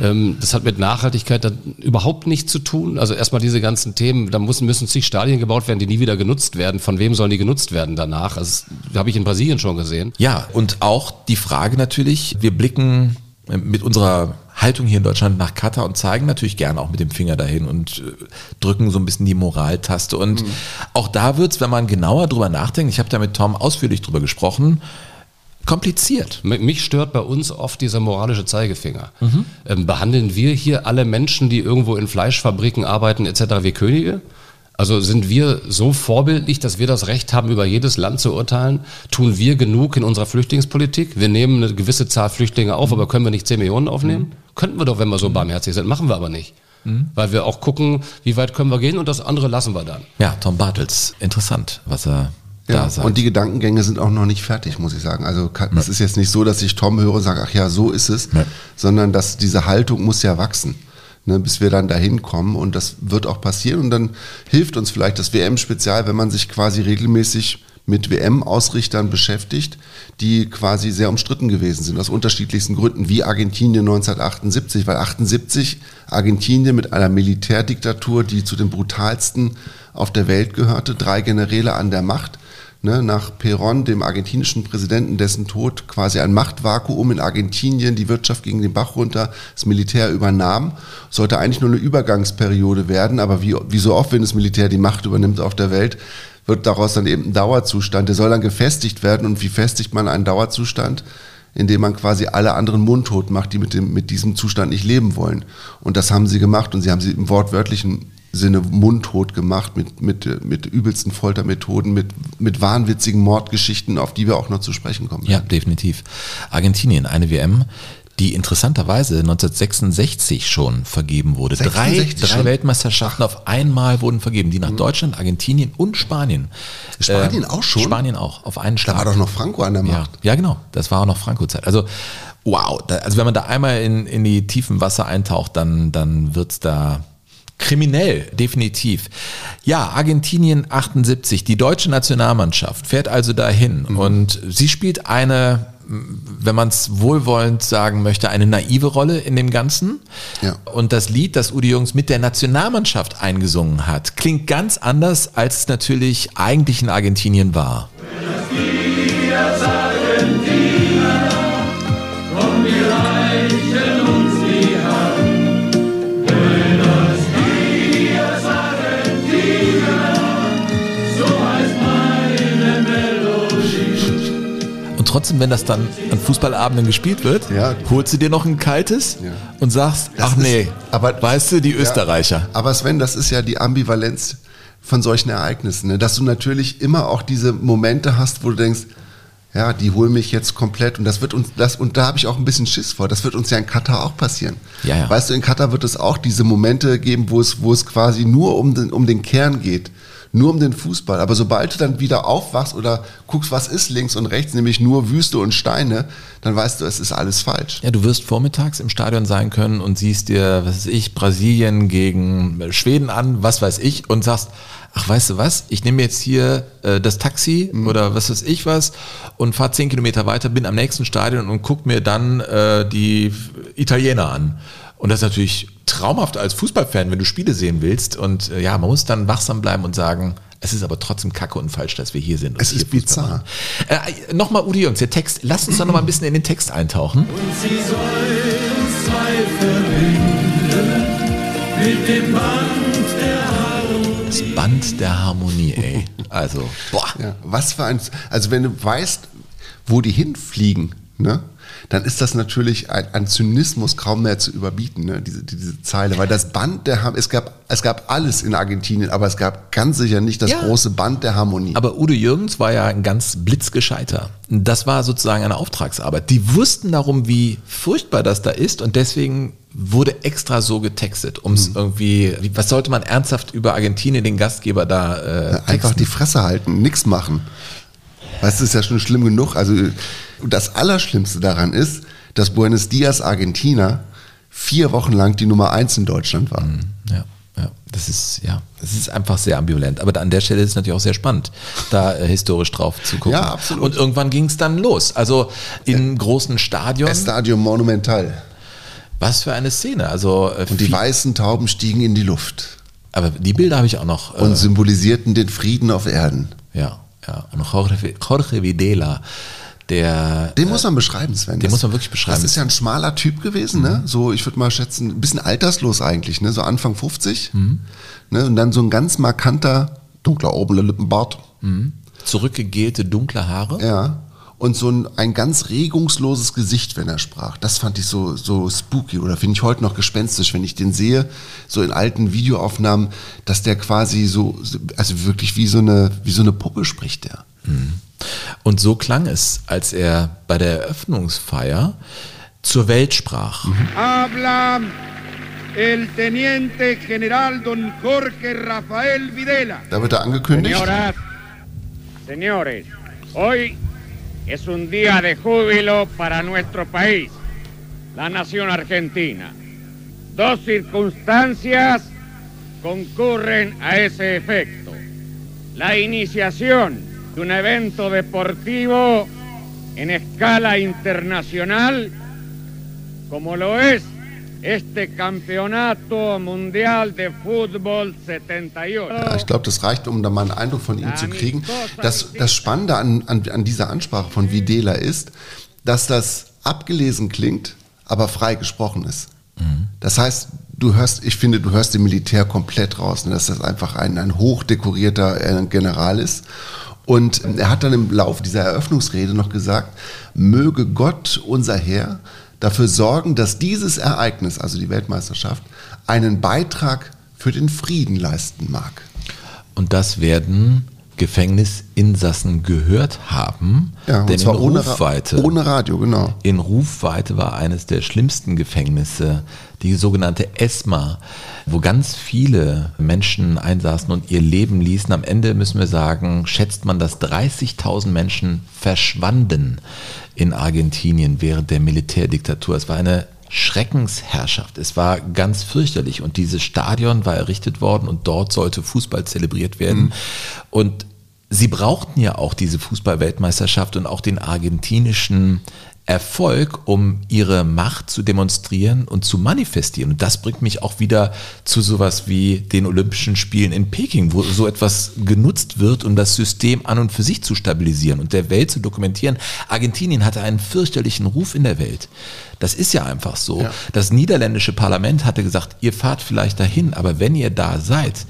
[SPEAKER 5] Ähm, das hat mit Nachhaltigkeit dann überhaupt nichts zu tun. Also erstmal diese ganzen Themen, da müssen, müssen zig Stadien gebaut werden, die nie wieder genutzt werden. Von wem sollen die genutzt werden danach? Also, das habe ich in Brasilien schon gesehen.
[SPEAKER 2] Ja, und auch die Frage natürlich, wir blicken mit unserer Haltung hier in Deutschland nach Katar und zeigen natürlich gerne auch mit dem Finger dahin und äh, drücken so ein bisschen die Moraltaste. Und mhm. auch da wird's, wenn man genauer drüber nachdenkt, ich habe da mit Tom ausführlich drüber gesprochen, kompliziert.
[SPEAKER 5] Mich stört bei uns oft dieser moralische Zeigefinger. Mhm. Ähm, behandeln wir hier alle Menschen, die irgendwo in Fleischfabriken arbeiten etc. wie Könige? Also sind wir so vorbildlich, dass wir das Recht haben, über jedes Land zu urteilen? Tun wir genug in unserer Flüchtlingspolitik? Wir nehmen eine gewisse Zahl Flüchtlinge auf, aber können wir nicht 10 Millionen aufnehmen? Mhm. Könnten wir doch, wenn wir so barmherzig sind. Machen wir aber nicht. Mhm. Weil wir auch gucken, wie weit können wir gehen und das andere lassen wir dann.
[SPEAKER 2] Ja, Tom Bartels, interessant, was er ja,
[SPEAKER 3] und die Gedankengänge sind auch noch nicht fertig, muss ich sagen. Also es ist jetzt nicht so, dass ich Tom höre und sage, ach ja, so ist es, ja. sondern dass diese Haltung muss ja wachsen ne, bis wir dann dahin kommen. Und das wird auch passieren. Und dann hilft uns vielleicht das WM-Spezial, wenn man sich quasi regelmäßig mit WM-Ausrichtern beschäftigt, die quasi sehr umstritten gewesen sind, aus unterschiedlichsten Gründen, wie Argentinien 1978, weil 78 Argentinien mit einer Militärdiktatur, die zu den brutalsten auf der Welt gehörte, drei Generäle an der Macht, ne, nach Perón, dem argentinischen Präsidenten, dessen Tod quasi ein Machtvakuum in Argentinien, die Wirtschaft ging den Bach runter, das Militär übernahm, sollte eigentlich nur eine Übergangsperiode werden, aber wie, wie so oft, wenn das Militär die Macht übernimmt auf der Welt, wird daraus dann eben ein Dauerzustand, der soll dann gefestigt werden und wie festigt man einen Dauerzustand? indem man quasi alle anderen mundtot macht, die mit, dem, mit diesem Zustand nicht leben wollen. Und das haben sie gemacht und sie haben sie im wortwörtlichen Sinne mundtot gemacht mit, mit, mit übelsten Foltermethoden, mit, mit wahnwitzigen Mordgeschichten, auf die wir auch noch zu sprechen kommen.
[SPEAKER 2] Ja, definitiv. Argentinien, eine WM, die interessanterweise 1966 schon vergeben wurde. Drei, drei Weltmeisterschaften Ach. auf einmal wurden vergeben, die nach mhm. Deutschland, Argentinien und Spanien.
[SPEAKER 3] Spanien äh, auch schon?
[SPEAKER 2] Spanien auch, auf einen Schlag.
[SPEAKER 3] Da war doch noch Franco an der Macht.
[SPEAKER 2] Ja, ja genau, das war auch noch Franco-Zeit. Also wow, da, also wenn man da einmal in, in die tiefen Wasser eintaucht, dann, dann wird's da Kriminell, definitiv. Ja, Argentinien 78, die deutsche Nationalmannschaft fährt also dahin mhm. und sie spielt eine, wenn man es wohlwollend sagen möchte, eine naive Rolle in dem Ganzen. Ja. Und das Lied, das Udi Jungs mit der Nationalmannschaft eingesungen hat, klingt ganz anders, als es natürlich eigentlich in Argentinien war. Trotzdem, wenn das dann an Fußballabenden gespielt wird, ja. holst du dir noch ein kaltes ja. und sagst, das ach nee, aber, weißt du, die Österreicher.
[SPEAKER 3] Aber Sven, das ist ja die Ambivalenz von solchen Ereignissen, ne? dass du natürlich immer auch diese Momente hast, wo du denkst, ja, die holen mich jetzt komplett und das wird uns das und da habe ich auch ein bisschen Schiss vor. Das wird uns ja in Katar auch passieren. Ja, ja. Weißt du, in Katar wird es auch diese Momente geben, wo es wo es quasi nur um den um den Kern geht nur um den Fußball. Aber sobald du dann wieder aufwachst oder guckst, was ist links und rechts, nämlich nur Wüste und Steine, dann weißt du, es ist alles falsch.
[SPEAKER 2] Ja, du wirst vormittags im Stadion sein können und siehst dir, was weiß ich, Brasilien gegen Schweden an, was weiß ich, und sagst, ach, weißt du was, ich nehme jetzt hier äh, das Taxi mhm. oder was weiß ich was und fahre zehn Kilometer weiter, bin am nächsten Stadion und guck mir dann äh, die Italiener an. Und das ist natürlich traumhaft als Fußballfan, wenn du Spiele sehen willst. Und äh, ja, man muss dann wachsam bleiben und sagen, es ist aber trotzdem kacke und falsch, dass wir hier sind.
[SPEAKER 3] es ist bizarr.
[SPEAKER 2] Äh, Nochmal, Udi Jungs, der Text, lass uns doch noch mal ein bisschen in den Text eintauchen.
[SPEAKER 6] Und sie soll uns zwei verbinden.
[SPEAKER 2] Das Band der Harmonie, ey. Also, boah.
[SPEAKER 3] Ja, was für ein, also wenn du weißt, wo die hinfliegen, ne? Dann ist das natürlich ein, ein Zynismus kaum mehr zu überbieten, ne? diese, diese Zeile. Weil das Band der Harmonie, es gab, es gab alles in Argentinien, aber es gab ganz sicher nicht das
[SPEAKER 2] Ja.
[SPEAKER 3] große Band der Harmonie.
[SPEAKER 2] Aber Udo Jürgens war ja ein ganz blitzgescheiter. Das war sozusagen eine Auftragsarbeit. Die wussten darum, wie furchtbar das da ist und deswegen wurde extra so getextet, um es irgendwie, wie- was sollte man ernsthaft über Argentinien, den Gastgeber da äh,
[SPEAKER 3] Einfach die Fresse halten, nichts machen. Weißt du, ist ja schon schlimm genug. Also das Allerschlimmste daran ist, dass Buenos Dias Argentina vier Wochen lang die Nummer eins in Deutschland war.
[SPEAKER 2] Ja, ja, das ist, ja, das ist einfach sehr ambivalent. Aber an der Stelle ist es natürlich auch sehr spannend, da äh, historisch drauf zu gucken.
[SPEAKER 3] Ja, absolut.
[SPEAKER 2] Und irgendwann ging es dann los. Also in großen Stadion.
[SPEAKER 3] Estadio Monumental.
[SPEAKER 2] Was für eine Szene. Also, äh,
[SPEAKER 3] Und die weißen Tauben stiegen in die Luft
[SPEAKER 2] aber die Bilder habe ich auch noch.
[SPEAKER 3] und
[SPEAKER 2] Äh,
[SPEAKER 3] symbolisierten den Frieden auf Erden.
[SPEAKER 2] ja, ja. Und Jorge, Jorge Videla, der.
[SPEAKER 3] Den muss man beschreiben, Sven.
[SPEAKER 2] den
[SPEAKER 3] Das-
[SPEAKER 2] muss man wirklich beschreiben.
[SPEAKER 3] Das ist ja ein schmaler Typ gewesen, ne? So, ich würde mal schätzen, ein bisschen alterslos eigentlich, ne? So Anfang 50. Ne? Und dann so ein ganz markanter, dunkler obener Lippenbart.
[SPEAKER 2] zurückgegelte dunkle Haare.
[SPEAKER 3] Ja. Und so ein, ein ganz regungsloses Gesicht, wenn er sprach. Das fand ich so, so spooky oder finde ich heute noch gespenstisch, wenn ich den sehe, so in alten Videoaufnahmen, dass der quasi so, also wirklich wie so eine, wie so eine Puppe spricht der.
[SPEAKER 2] Und so klang es, als er bei der Eröffnungsfeier zur Welt sprach.
[SPEAKER 6] Habla el teniente general don Jorge Rafael Videla.
[SPEAKER 3] Da wird er angekündigt.
[SPEAKER 6] Señoras, señores, hoy es un día de júbilo para nuestro país, la nación argentina. Dos circunstancias concurren a ese efecto. La iniciación de un evento deportivo en escala internacional, como lo es este Campeonato Mundial de Fútbol 78.
[SPEAKER 3] Ja, ich glaube, das reicht, um da mal einen Eindruck von ihm zu kriegen. Das, das Spannende an, an, an dieser Ansprache von Videla ist, dass das abgelesen klingt, aber frei gesprochen ist. Das heißt, du hörst, ich finde, du hörst dem Militär komplett raus, ne, dass das einfach ein, ein hochdekorierter äh, General ist. Und er hat dann im Laufe dieser Eröffnungsrede noch gesagt, möge Gott, unser Herr, dafür sorgen, dass dieses Ereignis, also die Weltmeisterschaft, einen Beitrag für den Frieden leisten mag.
[SPEAKER 2] Und das werden Gefängnisinsassen gehört haben.
[SPEAKER 3] Ja, und
[SPEAKER 2] denn
[SPEAKER 3] zwar
[SPEAKER 2] in
[SPEAKER 3] ohne,
[SPEAKER 2] Rufweite.
[SPEAKER 3] ohne Radio, genau.
[SPEAKER 2] In Rufweite war eines der schlimmsten Gefängnisse, die sogenannte ESMA, wo ganz viele Menschen einsaßen und ihr Leben ließen. Am Ende müssen wir sagen, schätzt man, dass 30.000 Menschen verschwanden in Argentinien während der Militärdiktatur. Es war eine Schreckensherrschaft. Es war ganz fürchterlich und dieses Stadion war errichtet worden und dort sollte Fußball zelebriert werden. Und sie brauchten ja auch diese Fußball-Weltmeisterschaft und auch den argentinischen Erfolg, um ihre Macht zu demonstrieren und zu manifestieren. Und das bringt mich auch wieder zu sowas wie den Olympischen Spielen in Peking, wo so etwas genutzt wird, um das System an und für sich zu stabilisieren und der Welt zu dokumentieren. Argentinien hatte einen fürchterlichen Ruf in der Welt. Das ist ja einfach so.
[SPEAKER 3] Ja.
[SPEAKER 2] Das niederländische Parlament hatte gesagt, ihr fahrt vielleicht dahin, aber wenn ihr da seid,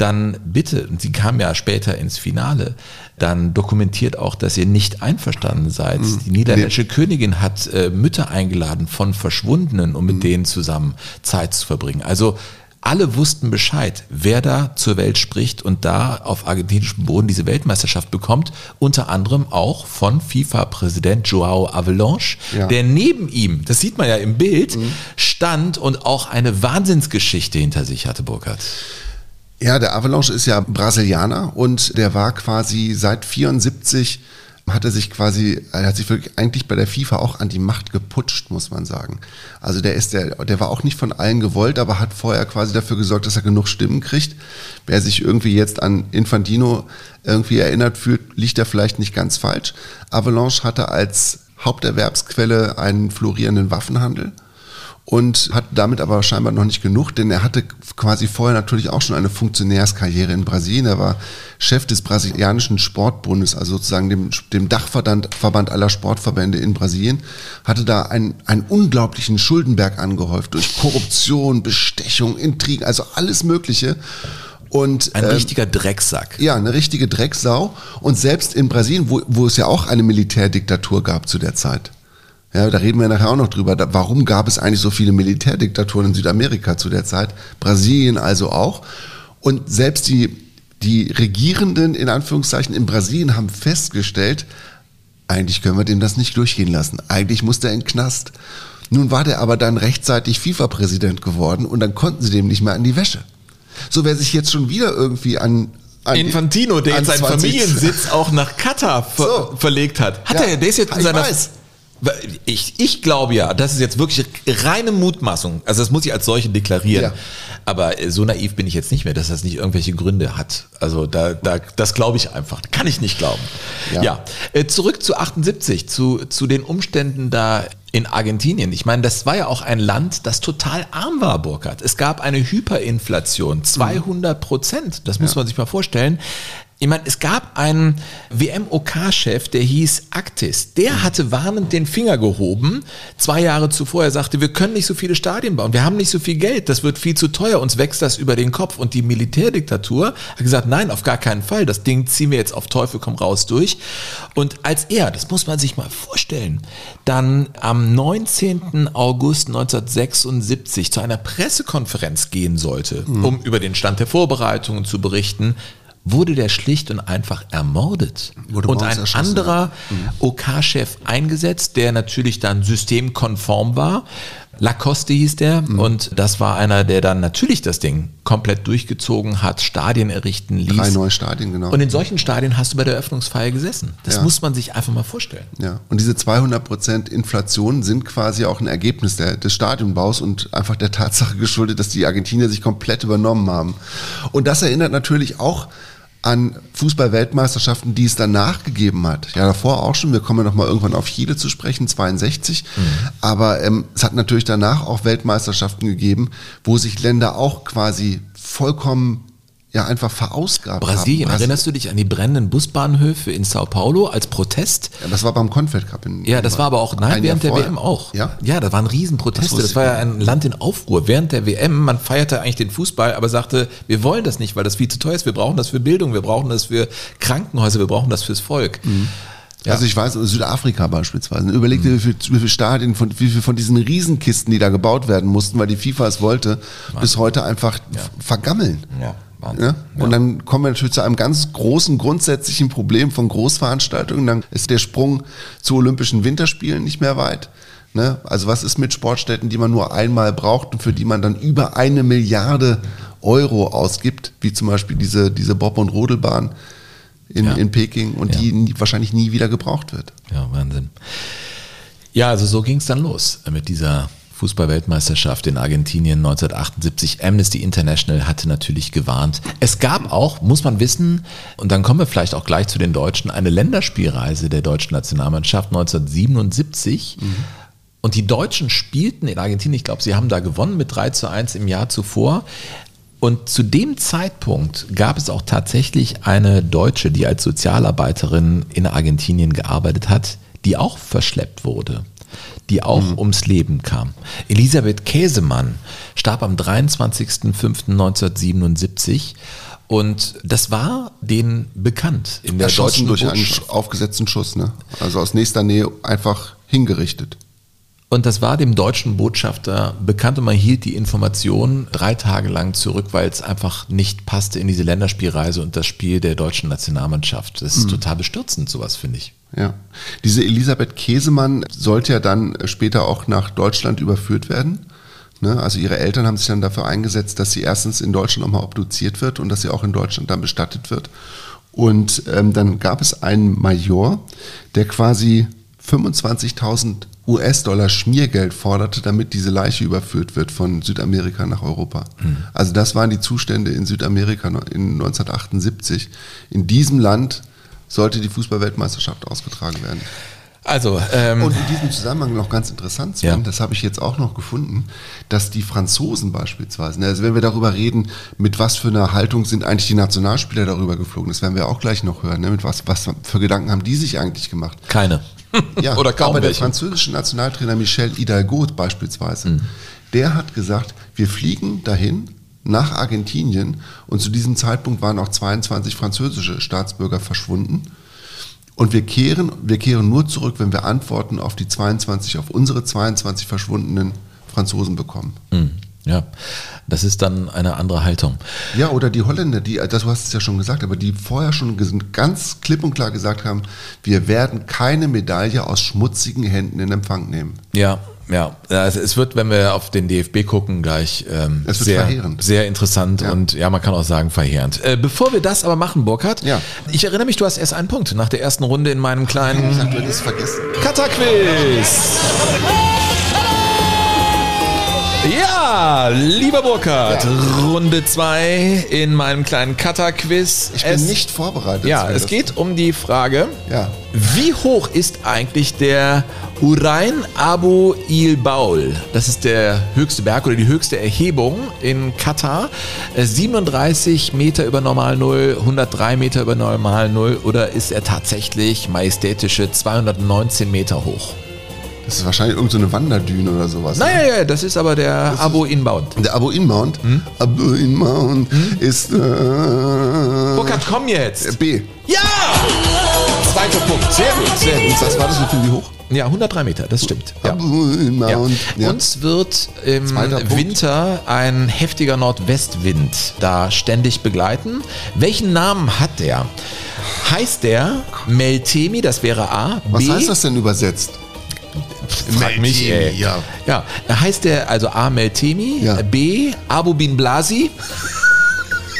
[SPEAKER 2] dann bitte, und sie kam ja später ins Finale, dann dokumentiert auch, dass ihr nicht einverstanden seid. Die niederländische Königin hat äh, Mütter eingeladen von Verschwundenen, um mit denen zusammen Zeit zu verbringen. Also alle wussten Bescheid, wer da zur Welt spricht und da auf argentinischem Boden diese Weltmeisterschaft bekommt, unter anderem auch von FIFA-Präsident Joao Avalanche,
[SPEAKER 3] Ja.
[SPEAKER 2] der neben ihm, das sieht man ja im Bild, stand und auch eine Wahnsinnsgeschichte hinter sich hatte, Burkhard.
[SPEAKER 3] Ja, der Avalanche ist ja Brasilianer und der war quasi seit 74 hat er sich quasi, er hat sich wirklich eigentlich bei der FIFA auch an die Macht geputscht, muss man sagen. Also der ist der, der war auch nicht von allen gewollt, aber hat vorher quasi dafür gesorgt, dass er genug Stimmen kriegt. Wer sich irgendwie jetzt an Infantino irgendwie erinnert fühlt, liegt er vielleicht nicht ganz falsch. Avalanche hatte als Haupterwerbsquelle einen florierenden Waffenhandel und hat damit aber scheinbar noch nicht genug, denn er hatte quasi vorher natürlich auch schon eine Funktionärskarriere in Brasilien. Er war Chef des brasilianischen Sportbundes, also sozusagen dem, dem Dachverband Verband aller Sportverbände in Brasilien, hatte da einen, einen unglaublichen Schuldenberg angehäuft durch Korruption, Bestechung, Intrigen, also alles Mögliche. Und,
[SPEAKER 2] Ein
[SPEAKER 3] ähm,
[SPEAKER 2] richtiger Drecksack.
[SPEAKER 3] ja, eine richtige Drecksau. Und selbst in Brasilien, wo, wo es ja auch eine Militärdiktatur gab zu der Zeit. Ja, da reden wir nachher auch noch drüber. Da, warum gab es eigentlich so viele Militärdiktaturen in Südamerika zu der Zeit? Brasilien also auch. Und selbst die, die Regierenden, in Anführungszeichen, in Brasilien haben festgestellt, eigentlich können wir dem das nicht durchgehen lassen. Eigentlich muss der in den Knast. Nun war der aber dann rechtzeitig FIFA-Präsident geworden und dann konnten sie dem nicht mehr an die Wäsche. So, wer sich jetzt schon wieder irgendwie an, an
[SPEAKER 2] Infantino, der jetzt seinen
[SPEAKER 3] 20
[SPEAKER 2] Familiensitz auch nach Katar ver
[SPEAKER 3] So.
[SPEAKER 2] verlegt hat. Hat
[SPEAKER 3] Ja,
[SPEAKER 2] er, der ist jetzt in seiner.
[SPEAKER 3] weiß.
[SPEAKER 2] Ich, ich glaube ja, das ist jetzt wirklich reine Mutmaßung. Also das muss ich als solche deklarieren.
[SPEAKER 3] Ja.
[SPEAKER 2] Aber so naiv bin ich jetzt nicht mehr, dass das nicht irgendwelche Gründe hat. Also da, da das glaube ich einfach. Kann ich nicht glauben. Ja.
[SPEAKER 3] Ja.
[SPEAKER 2] Äh, Zurück zu 78, zu, zu den Umständen da in Argentinien. Ich meine, das war ja auch ein Land, das total arm war, Burkhard. Es gab eine Hyperinflation, 200 Prozent. Das muss man sich mal vorstellen. Ich meine, es gab einen WMOK-Chef, der hieß Actis. Der hatte warnend den Finger gehoben, zwei Jahre zuvor. Er sagte, wir können nicht so viele Stadien bauen, wir haben nicht so viel Geld, das wird viel zu teuer, uns wächst das über den Kopf. Und die Militärdiktatur hat gesagt, nein, auf gar keinen Fall, das Ding ziehen wir jetzt auf Teufel komm raus durch. Und als er, das muss man sich mal vorstellen, dann am 19. August 1976 zu einer Pressekonferenz gehen sollte, um über den Stand der Vorbereitungen zu berichten, wurde der schlicht und einfach ermordet.
[SPEAKER 3] Wurde
[SPEAKER 2] und ein
[SPEAKER 3] erschossen,
[SPEAKER 2] anderer OK-Chef eingesetzt, der natürlich dann systemkonform war. Lacoste hieß der
[SPEAKER 3] Mhm.
[SPEAKER 2] und das war einer, der dann natürlich das Ding komplett durchgezogen hat, Stadien errichten ließ.
[SPEAKER 3] Drei neue Stadien, genau.
[SPEAKER 2] Und in solchen Stadien hast du bei der Eröffnungsfeier gesessen. Das
[SPEAKER 3] Ja.
[SPEAKER 2] muss man sich einfach mal vorstellen.
[SPEAKER 3] Ja, und diese 200% Inflation sind quasi auch ein Ergebnis der, des Stadionbaus und einfach der Tatsache geschuldet, dass die Argentinier sich komplett übernommen haben. Und das erinnert natürlich auch an Fußball-Weltmeisterschaften, die es danach gegeben hat. Ja, davor auch schon. Wir kommen ja noch mal irgendwann auf Chile zu sprechen, 62. Aber ähm, es hat natürlich danach auch Weltmeisterschaften gegeben, wo sich Länder auch quasi vollkommen ja einfach verausgabt
[SPEAKER 2] Brasilien,
[SPEAKER 3] haben.
[SPEAKER 2] erinnerst du dich an die brennenden Busbahnhöfe in Sao Paulo als Protest?
[SPEAKER 3] Ja, das war beim Confed Cup. In,
[SPEAKER 2] Ja, das war aber auch nein,
[SPEAKER 3] Jahr
[SPEAKER 2] während der
[SPEAKER 3] vorher.
[SPEAKER 2] WM auch.
[SPEAKER 3] Ja?
[SPEAKER 2] ja, da waren Riesenproteste.
[SPEAKER 3] Das
[SPEAKER 2] Das, war ja ein Land in Aufruhr. Während der WM, man feierte eigentlich den Fußball, aber sagte, wir wollen das nicht, weil das viel zu teuer ist. Wir brauchen das für Bildung, wir brauchen das für Krankenhäuser, wir brauchen das fürs Volk. Ja.
[SPEAKER 3] Also ich weiß, Südafrika beispielsweise. Überleg dir, wie viel, wie viel Stadien, von, wie viel von diesen Riesenkisten, die da gebaut werden mussten, weil die FIFA es wollte, bis heute einfach f- vergammeln.
[SPEAKER 2] Ja, Wahnsinn.
[SPEAKER 3] Ja? Und dann kommen wir natürlich zu einem ganz großen grundsätzlichen Problem von Großveranstaltungen. Dann ist der Sprung zu Olympischen Winterspielen nicht mehr weit. Ne? Also was ist mit Sportstätten, die man nur einmal braucht und für die man dann über eine Milliarde Euro ausgibt, wie zum Beispiel diese, diese Bob- und Rodelbahn in,
[SPEAKER 2] Ja.
[SPEAKER 3] in Peking und
[SPEAKER 2] Ja.
[SPEAKER 3] die nie, wahrscheinlich nie wieder gebraucht wird.
[SPEAKER 2] Ja, Wahnsinn. Ja, also so ging es dann los mit dieser Fußballweltmeisterschaft in Argentinien 1978. Amnesty International hatte natürlich gewarnt. Es gab auch, muss man wissen, und dann kommen wir vielleicht auch gleich zu den Deutschen, eine Länderspielreise der deutschen Nationalmannschaft 1977. Und die Deutschen spielten in Argentinien, ich glaube, sie haben da gewonnen mit 3 zu 1 im Jahr zuvor. Und zu dem Zeitpunkt gab es auch tatsächlich eine Deutsche, die als Sozialarbeiterin in Argentinien gearbeitet hat, die auch verschleppt wurde, die auch ums Leben kam. Elisabeth Käsemann starb am 23.05.1977 und das war denen bekannt in der
[SPEAKER 3] Erschossen
[SPEAKER 2] deutschen
[SPEAKER 3] durch einen aufgesetzten Schuss, ne? Also aus nächster Nähe einfach hingerichtet.
[SPEAKER 2] Und das war dem deutschen Botschafter bekannt und man hielt die Information drei Tage lang zurück, weil es einfach nicht passte in diese Länderspielreise und das Spiel der deutschen Nationalmannschaft. Das ist total bestürzend, sowas finde ich.
[SPEAKER 3] Ja. Diese Elisabeth Käsemann sollte ja dann später auch nach Deutschland überführt werden. Ne? Also ihre Eltern haben sich dann dafür eingesetzt, dass sie erstens in Deutschland nochmal obduziert wird und dass sie auch in Deutschland dann bestattet wird. Und ähm, dann gab es einen Major, der quasi 25.000 US-Dollar Schmiergeld forderte, damit diese Leiche überführt wird von Südamerika nach Europa. Also das waren die Zustände in Südamerika in 1978. In diesem Land sollte die Fußballweltmeisterschaft ausgetragen werden.
[SPEAKER 2] Also, ähm,
[SPEAKER 3] Und in diesem Zusammenhang noch ganz interessant, Sven,
[SPEAKER 2] Ja.
[SPEAKER 3] das habe ich jetzt auch noch gefunden, dass die Franzosen beispielsweise, ne, also wenn wir darüber reden, mit was für einer Haltung sind eigentlich die Nationalspieler darüber geflogen, das werden wir auch gleich noch hören, ne, mit was, was für Gedanken haben die sich eigentlich gemacht.
[SPEAKER 2] keine.
[SPEAKER 3] Ja,
[SPEAKER 2] Oder kaum
[SPEAKER 3] aber der
[SPEAKER 2] welche.
[SPEAKER 3] französische Nationaltrainer Michel Hidalgo beispielsweise,
[SPEAKER 2] Mhm.
[SPEAKER 3] der hat gesagt, wir fliegen dahin nach Argentinien und zu diesem Zeitpunkt waren auch 22 französische Staatsbürger verschwunden. Und wir kehren, wir kehren nur zurück, wenn wir Antworten auf die 22, auf unsere 22 verschwundenen Franzosen bekommen.
[SPEAKER 2] Hm, Ja, das ist dann eine andere Haltung.
[SPEAKER 3] Ja, oder die Holländer, die, das du hast es ja schon gesagt, aber die vorher schon ganz klipp und klar gesagt haben, wir werden keine Medaille aus schmutzigen Händen in Empfang nehmen.
[SPEAKER 2] Ja, ja. Also es wird, wenn wir auf den DFB gucken, gleich ähm, sehr,
[SPEAKER 3] verheerend.
[SPEAKER 2] sehr interessant
[SPEAKER 3] Ja.
[SPEAKER 2] und ja, man kann auch sagen verheerend. Äh, bevor wir das aber machen, Burkhard,
[SPEAKER 3] Ja.
[SPEAKER 2] ich erinnere mich, du hast erst einen Punkt nach der ersten Runde in meinem kleinen
[SPEAKER 3] Ich es vergessen.
[SPEAKER 2] Kata-Quiz. Ja, lieber Burkhard, Runde 2 in meinem kleinen Kata-Quiz.
[SPEAKER 3] Ich bin
[SPEAKER 2] Es-
[SPEAKER 3] nicht vorbereitet.
[SPEAKER 2] Ja, es geht um die Frage,
[SPEAKER 3] Ja.
[SPEAKER 2] wie hoch ist eigentlich der Urain Abu Il Baul? Das ist der höchste Berg oder die höchste Erhebung in Katar. Äh, 37 Meter über Normal Null, 103 Meter über Normal Null oder ist er tatsächlich majestätische 219 Meter hoch?
[SPEAKER 3] Das ist wahrscheinlich irgendeine so Wanderdüne oder sowas. ne?
[SPEAKER 2] Naja, ja, das ist aber der Abu Inbound.
[SPEAKER 3] Der Abu Inmount,
[SPEAKER 2] Hm?
[SPEAKER 3] Abu Inmount ist äh,
[SPEAKER 2] Burkhard, komm jetzt!
[SPEAKER 3] B.
[SPEAKER 2] Ja! Zweiter Punkt. Sehr gut, sehr gut.
[SPEAKER 3] Was war das, wie viel wie hoch?
[SPEAKER 2] Ja, 103 Meter, das stimmt. Ja. Ja. Uns wird im. Winter ein heftiger Nordwestwind da ständig begleiten. Welchen Namen hat der? Heißt der Meltemi, das wäre A,
[SPEAKER 3] Was
[SPEAKER 2] B,
[SPEAKER 3] heißt das denn übersetzt?
[SPEAKER 2] Frag mich, ey.
[SPEAKER 3] ja.
[SPEAKER 2] Ja, heißt der also A, Meltemi,
[SPEAKER 3] Ja.
[SPEAKER 2] B, Abu Bin Blasi?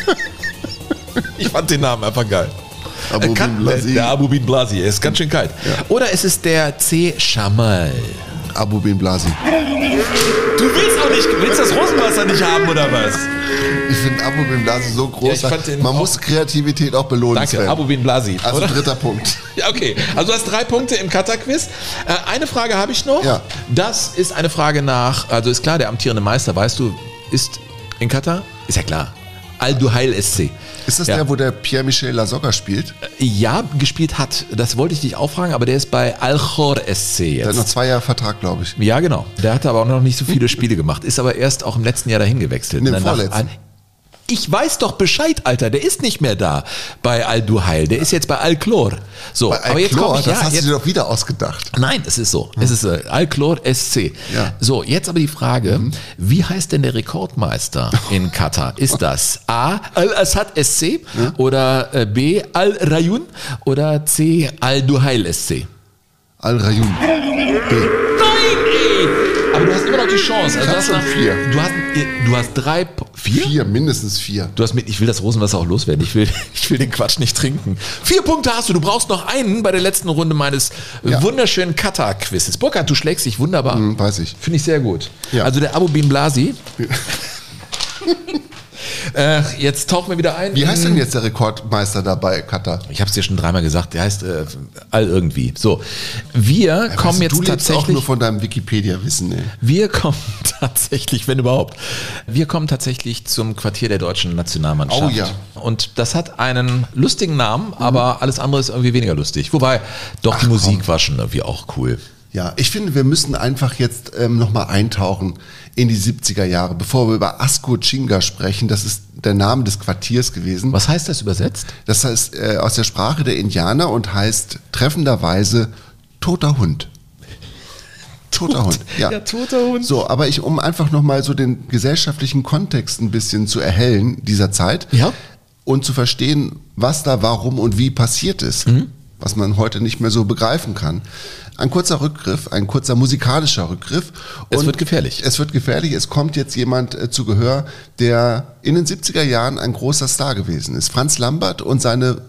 [SPEAKER 2] ich fand den Namen einfach geil.
[SPEAKER 3] Abu Bin Blasi.
[SPEAKER 2] Der Abu Bin Blasi, er ist ganz schön kalt. Oder ist es der C, Shamal?
[SPEAKER 3] Abu Bin Blasi.
[SPEAKER 2] Du willst auch nicht, willst das Rosenwasser nicht haben oder was?
[SPEAKER 3] Ich finde Abu Bin Blasi so
[SPEAKER 2] Ja, ich
[SPEAKER 3] groß.
[SPEAKER 2] fand den
[SPEAKER 3] Man muss Kreativität auch belohnen.
[SPEAKER 2] Danke,
[SPEAKER 3] Sven.
[SPEAKER 2] Abu Bin Blasi.
[SPEAKER 3] Also
[SPEAKER 2] oder?
[SPEAKER 3] dritter Punkt.
[SPEAKER 2] Ja, okay. Also du hast drei Punkte im Katar-Quiz. Äh, eine Frage habe ich noch.
[SPEAKER 3] Ja.
[SPEAKER 2] Das ist eine Frage nach, also ist klar, der amtierende Meister, weißt du, ist in Katar? Ist ja klar. Al-Duhail SC.
[SPEAKER 3] Ist das
[SPEAKER 2] Ja.
[SPEAKER 3] der, wo der Pierre-Michel Lasogga spielt?
[SPEAKER 2] Ja, gespielt hat. Das wollte ich dich auch fragen, aber der ist bei Al-Khor SC
[SPEAKER 3] Der hat noch
[SPEAKER 2] jetzt.
[SPEAKER 3] zwei Jahre Vertrag, glaube ich.
[SPEAKER 2] Ja, genau. Der hatte aber auch noch nicht so viele Spiele gemacht. Ist aber erst auch im letzten Jahr dahin gewechselt.
[SPEAKER 3] Nee, im
[SPEAKER 2] Nach-
[SPEAKER 3] vorletzten.
[SPEAKER 2] Ich weiß doch Bescheid, Alter. Der ist nicht mehr da bei Al-Duhail. Der ist jetzt bei Al-Klor. So,
[SPEAKER 3] Bei
[SPEAKER 2] aber jetzt komm ich,
[SPEAKER 3] das
[SPEAKER 2] ja,
[SPEAKER 3] hast
[SPEAKER 2] jetzt,
[SPEAKER 3] du dir doch wieder ausgedacht.
[SPEAKER 2] Nein, es ist so. Es ist äh, Al-Klor SC.
[SPEAKER 3] Ja.
[SPEAKER 2] So, jetzt aber die Frage, wie heißt denn der Rekordmeister in Katar? Ist das A, Al-Assad SC oder äh, B, Al-Rayun oder C, Al-Duhail SC?
[SPEAKER 3] Al-Rayun. B.
[SPEAKER 2] Nein! Aber du hast immer noch die Chance. Also du hast
[SPEAKER 3] schon vier.
[SPEAKER 2] Du hast, du hast drei, vier?
[SPEAKER 3] Vier, mindestens vier.
[SPEAKER 2] Du hast mit, ich will das Rosenwasser auch loswerden. Ich will, ich will den Quatsch nicht trinken. Vier Punkte hast du. Du brauchst noch einen bei der letzten Runde meines
[SPEAKER 3] Ja.
[SPEAKER 2] wunderschönen Katar-Quizzes. Burkhard, du schlägst dich wunderbar.
[SPEAKER 3] Hm, weiß ich.
[SPEAKER 2] Finde ich sehr gut.
[SPEAKER 3] Ja.
[SPEAKER 2] Also der Abu Bin Blasi. äh, jetzt tauchen wir wieder ein.
[SPEAKER 3] Wie heißt denn jetzt der Rekordmeister da bei Katar?
[SPEAKER 2] Ich habe es dir schon dreimal gesagt. Der heißt äh, all irgendwie. So, wir kommen
[SPEAKER 3] Weißt
[SPEAKER 2] jetzt
[SPEAKER 3] du lebst auch
[SPEAKER 2] tatsächlich.
[SPEAKER 3] nur von deinem Wikipedia-Wissen, ey.
[SPEAKER 2] Wir kommen tatsächlich, wenn überhaupt, wir kommen tatsächlich zum Quartier der deutschen Nationalmannschaft.
[SPEAKER 3] Oh ja.
[SPEAKER 2] Und das hat einen lustigen Namen, aber alles andere ist irgendwie weniger lustig. Wobei, doch die Musik war schon irgendwie auch cool.
[SPEAKER 3] Ja, ich finde, wir müssen einfach jetzt ähm, nochmal eintauchen in die 70er Jahre, bevor wir über Asko Chinga sprechen. Das ist der Name des Quartiers gewesen.
[SPEAKER 2] Was heißt das übersetzt?
[SPEAKER 3] Das heißt äh, aus der Sprache der Indianer und heißt treffenderweise toter Hund. Toter Hund, ja.
[SPEAKER 2] ja, toter Hund.
[SPEAKER 3] So, aber ich, um einfach nochmal so den gesellschaftlichen Kontext ein bisschen zu erhellen dieser Zeit
[SPEAKER 2] Ja.
[SPEAKER 3] und zu verstehen, was da warum und wie passiert ist,
[SPEAKER 2] Mhm.
[SPEAKER 3] Was man heute nicht mehr so begreifen kann. Ein kurzer Rückgriff, ein kurzer musikalischer Rückgriff.
[SPEAKER 2] Es wird gefährlich.
[SPEAKER 3] Es wird gefährlich. Es kommt jetzt jemand äh, zu Gehör, der in den 70er Jahren ein großer Star gewesen ist. Franz Lambert und seine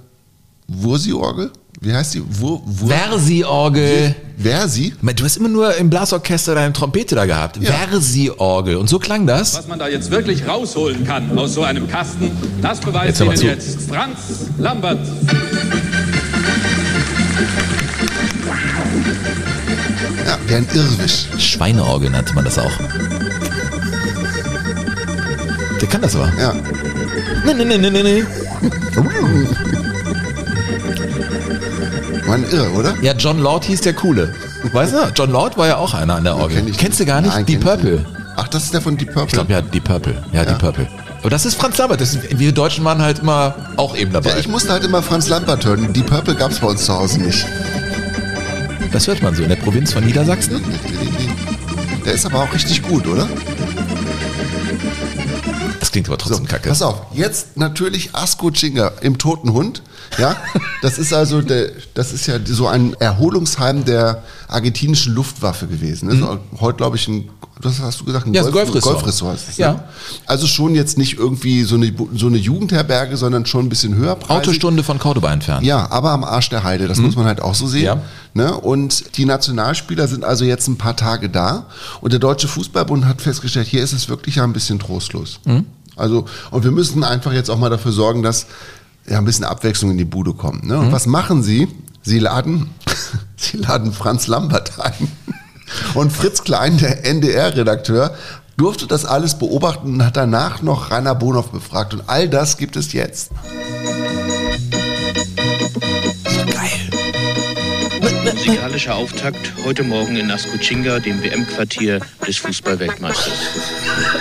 [SPEAKER 3] Wursi-Orgel. Wie heißt die? Wur, Wur
[SPEAKER 2] Versi-Orgel.
[SPEAKER 3] Versi?
[SPEAKER 2] Du hast immer nur im Blasorchester deine Trompete da gehabt.
[SPEAKER 3] Ja.
[SPEAKER 2] Versi-Orgel. Und so klang das.
[SPEAKER 7] Was man da jetzt wirklich rausholen kann aus so einem Kasten, das beweist
[SPEAKER 2] Jetzt
[SPEAKER 7] Ihnen jetzt Franz Lambert.
[SPEAKER 3] Wie ein Irrwisch.
[SPEAKER 2] Schweineorgel nannte man das auch. Der kann das aber.
[SPEAKER 3] Ja.
[SPEAKER 2] Nee, nee, nee, nee, nee, nee.
[SPEAKER 3] War ein Irr, oder?
[SPEAKER 2] Ja, John Lord hieß der Coole. Weißt du? John Lord war ja auch einer an der Orgel.
[SPEAKER 3] Kenn ich
[SPEAKER 2] Kennst du gar nicht?
[SPEAKER 3] Nein, ich
[SPEAKER 2] Purple.
[SPEAKER 3] Ach, das ist der von Deep Purple.
[SPEAKER 2] Ich glaube ja, die Purple. Ja, die Purple. Aber das ist Franz Lambert. Das wir Deutschen waren halt immer auch eben dabei.
[SPEAKER 3] Ja, ich musste halt immer Franz Lampert hören. Die Purple gab es bei uns zu Hause nicht.
[SPEAKER 2] das hört man so in der Provinz von Niedersachsen.
[SPEAKER 3] Der ist aber auch richtig gut, oder?
[SPEAKER 2] Das klingt aber trotzdem kacke.
[SPEAKER 3] Pass auf, jetzt natürlich Asko Chinga im Toten Hund. Ja, das ist also der, das ist ja so ein Erholungsheim der argentinischen Luftwaffe gewesen. Ne? So, heute glaube ich ein, was hast du gesagt, ein
[SPEAKER 2] Mhm. Ja, so Golfressort.
[SPEAKER 3] Golfressort ist
[SPEAKER 2] Ja.
[SPEAKER 3] Ne? Also schon jetzt nicht irgendwie so eine, so eine Jugendherberge, sondern schon ein bisschen höher.
[SPEAKER 2] Autostunde von Cordoba entfernt.
[SPEAKER 3] Ja, aber am Arsch der Heide, das muss man halt auch so sehen.
[SPEAKER 2] Ja.
[SPEAKER 3] Ne? Und die Nationalspieler sind also jetzt ein paar Tage da und der Deutsche Fußballbund hat festgestellt, hier ist es wirklich ja ein bisschen trostlos. Also, und wir müssen einfach jetzt auch mal dafür sorgen, dass ja ein bisschen Abwechslung in die Bude kommt. Ne? Und was machen sie? Sie laden, sie laden Franz Lambert ein. Und Fritz Klein, der NDR-Redakteur, durfte das alles beobachten und hat danach noch Rainer Bonhoff befragt. Und all das gibt es jetzt.
[SPEAKER 8] Musikalischer Auftakt heute Morgen in Askuchinga, dem WM-Quartier des Fußballweltmeisters.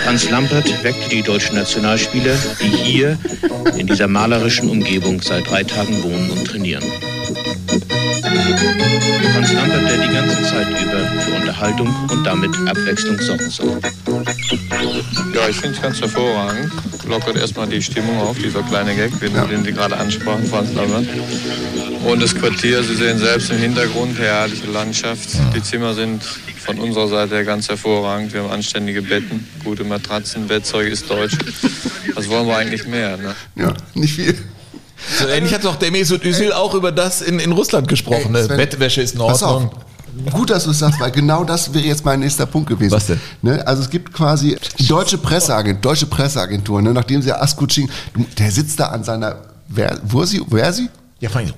[SPEAKER 8] Franz Lampert weckte die deutschen Nationalspieler, die hier in dieser malerischen Umgebung seit drei Tagen wohnen und trainieren. Franz Lampert, der die ganze Zeit über für Unterhaltung und damit Abwechslung sorgen soll.
[SPEAKER 9] Ja, ich finde es ganz hervorragend. Lockert erstmal die Stimmung auf, dieser kleine Gag, den, den Sie gerade ansprachen, Franz Lambert. Und das Quartier, Sie sehen selbst im Hintergrund, herrliche Landschaft. Die Zimmer sind von unserer Seite her ganz hervorragend. Wir haben anständige Betten, gute Matratzen, Bettzeug ist deutsch. Was wollen wir eigentlich mehr? Ne?
[SPEAKER 3] Ja, nicht viel.
[SPEAKER 2] So ähnlich hat doch der Mesut Özil auch über das in, in Russland gesprochen.
[SPEAKER 3] Ey,
[SPEAKER 2] ne?
[SPEAKER 3] Sven,
[SPEAKER 2] Bettwäsche ist in. Ordnung.
[SPEAKER 3] Gut, dass du es sagst, weil genau das wäre jetzt mein nächster Punkt gewesen.
[SPEAKER 2] Was denn?
[SPEAKER 3] Ne? Also es gibt quasi die deutsche Presseagentur, deutsche Presseagentur, ne? nachdem sie Askuchin, der sitzt da an seiner Ver, Versi, Versi?
[SPEAKER 2] Ja, vor allem,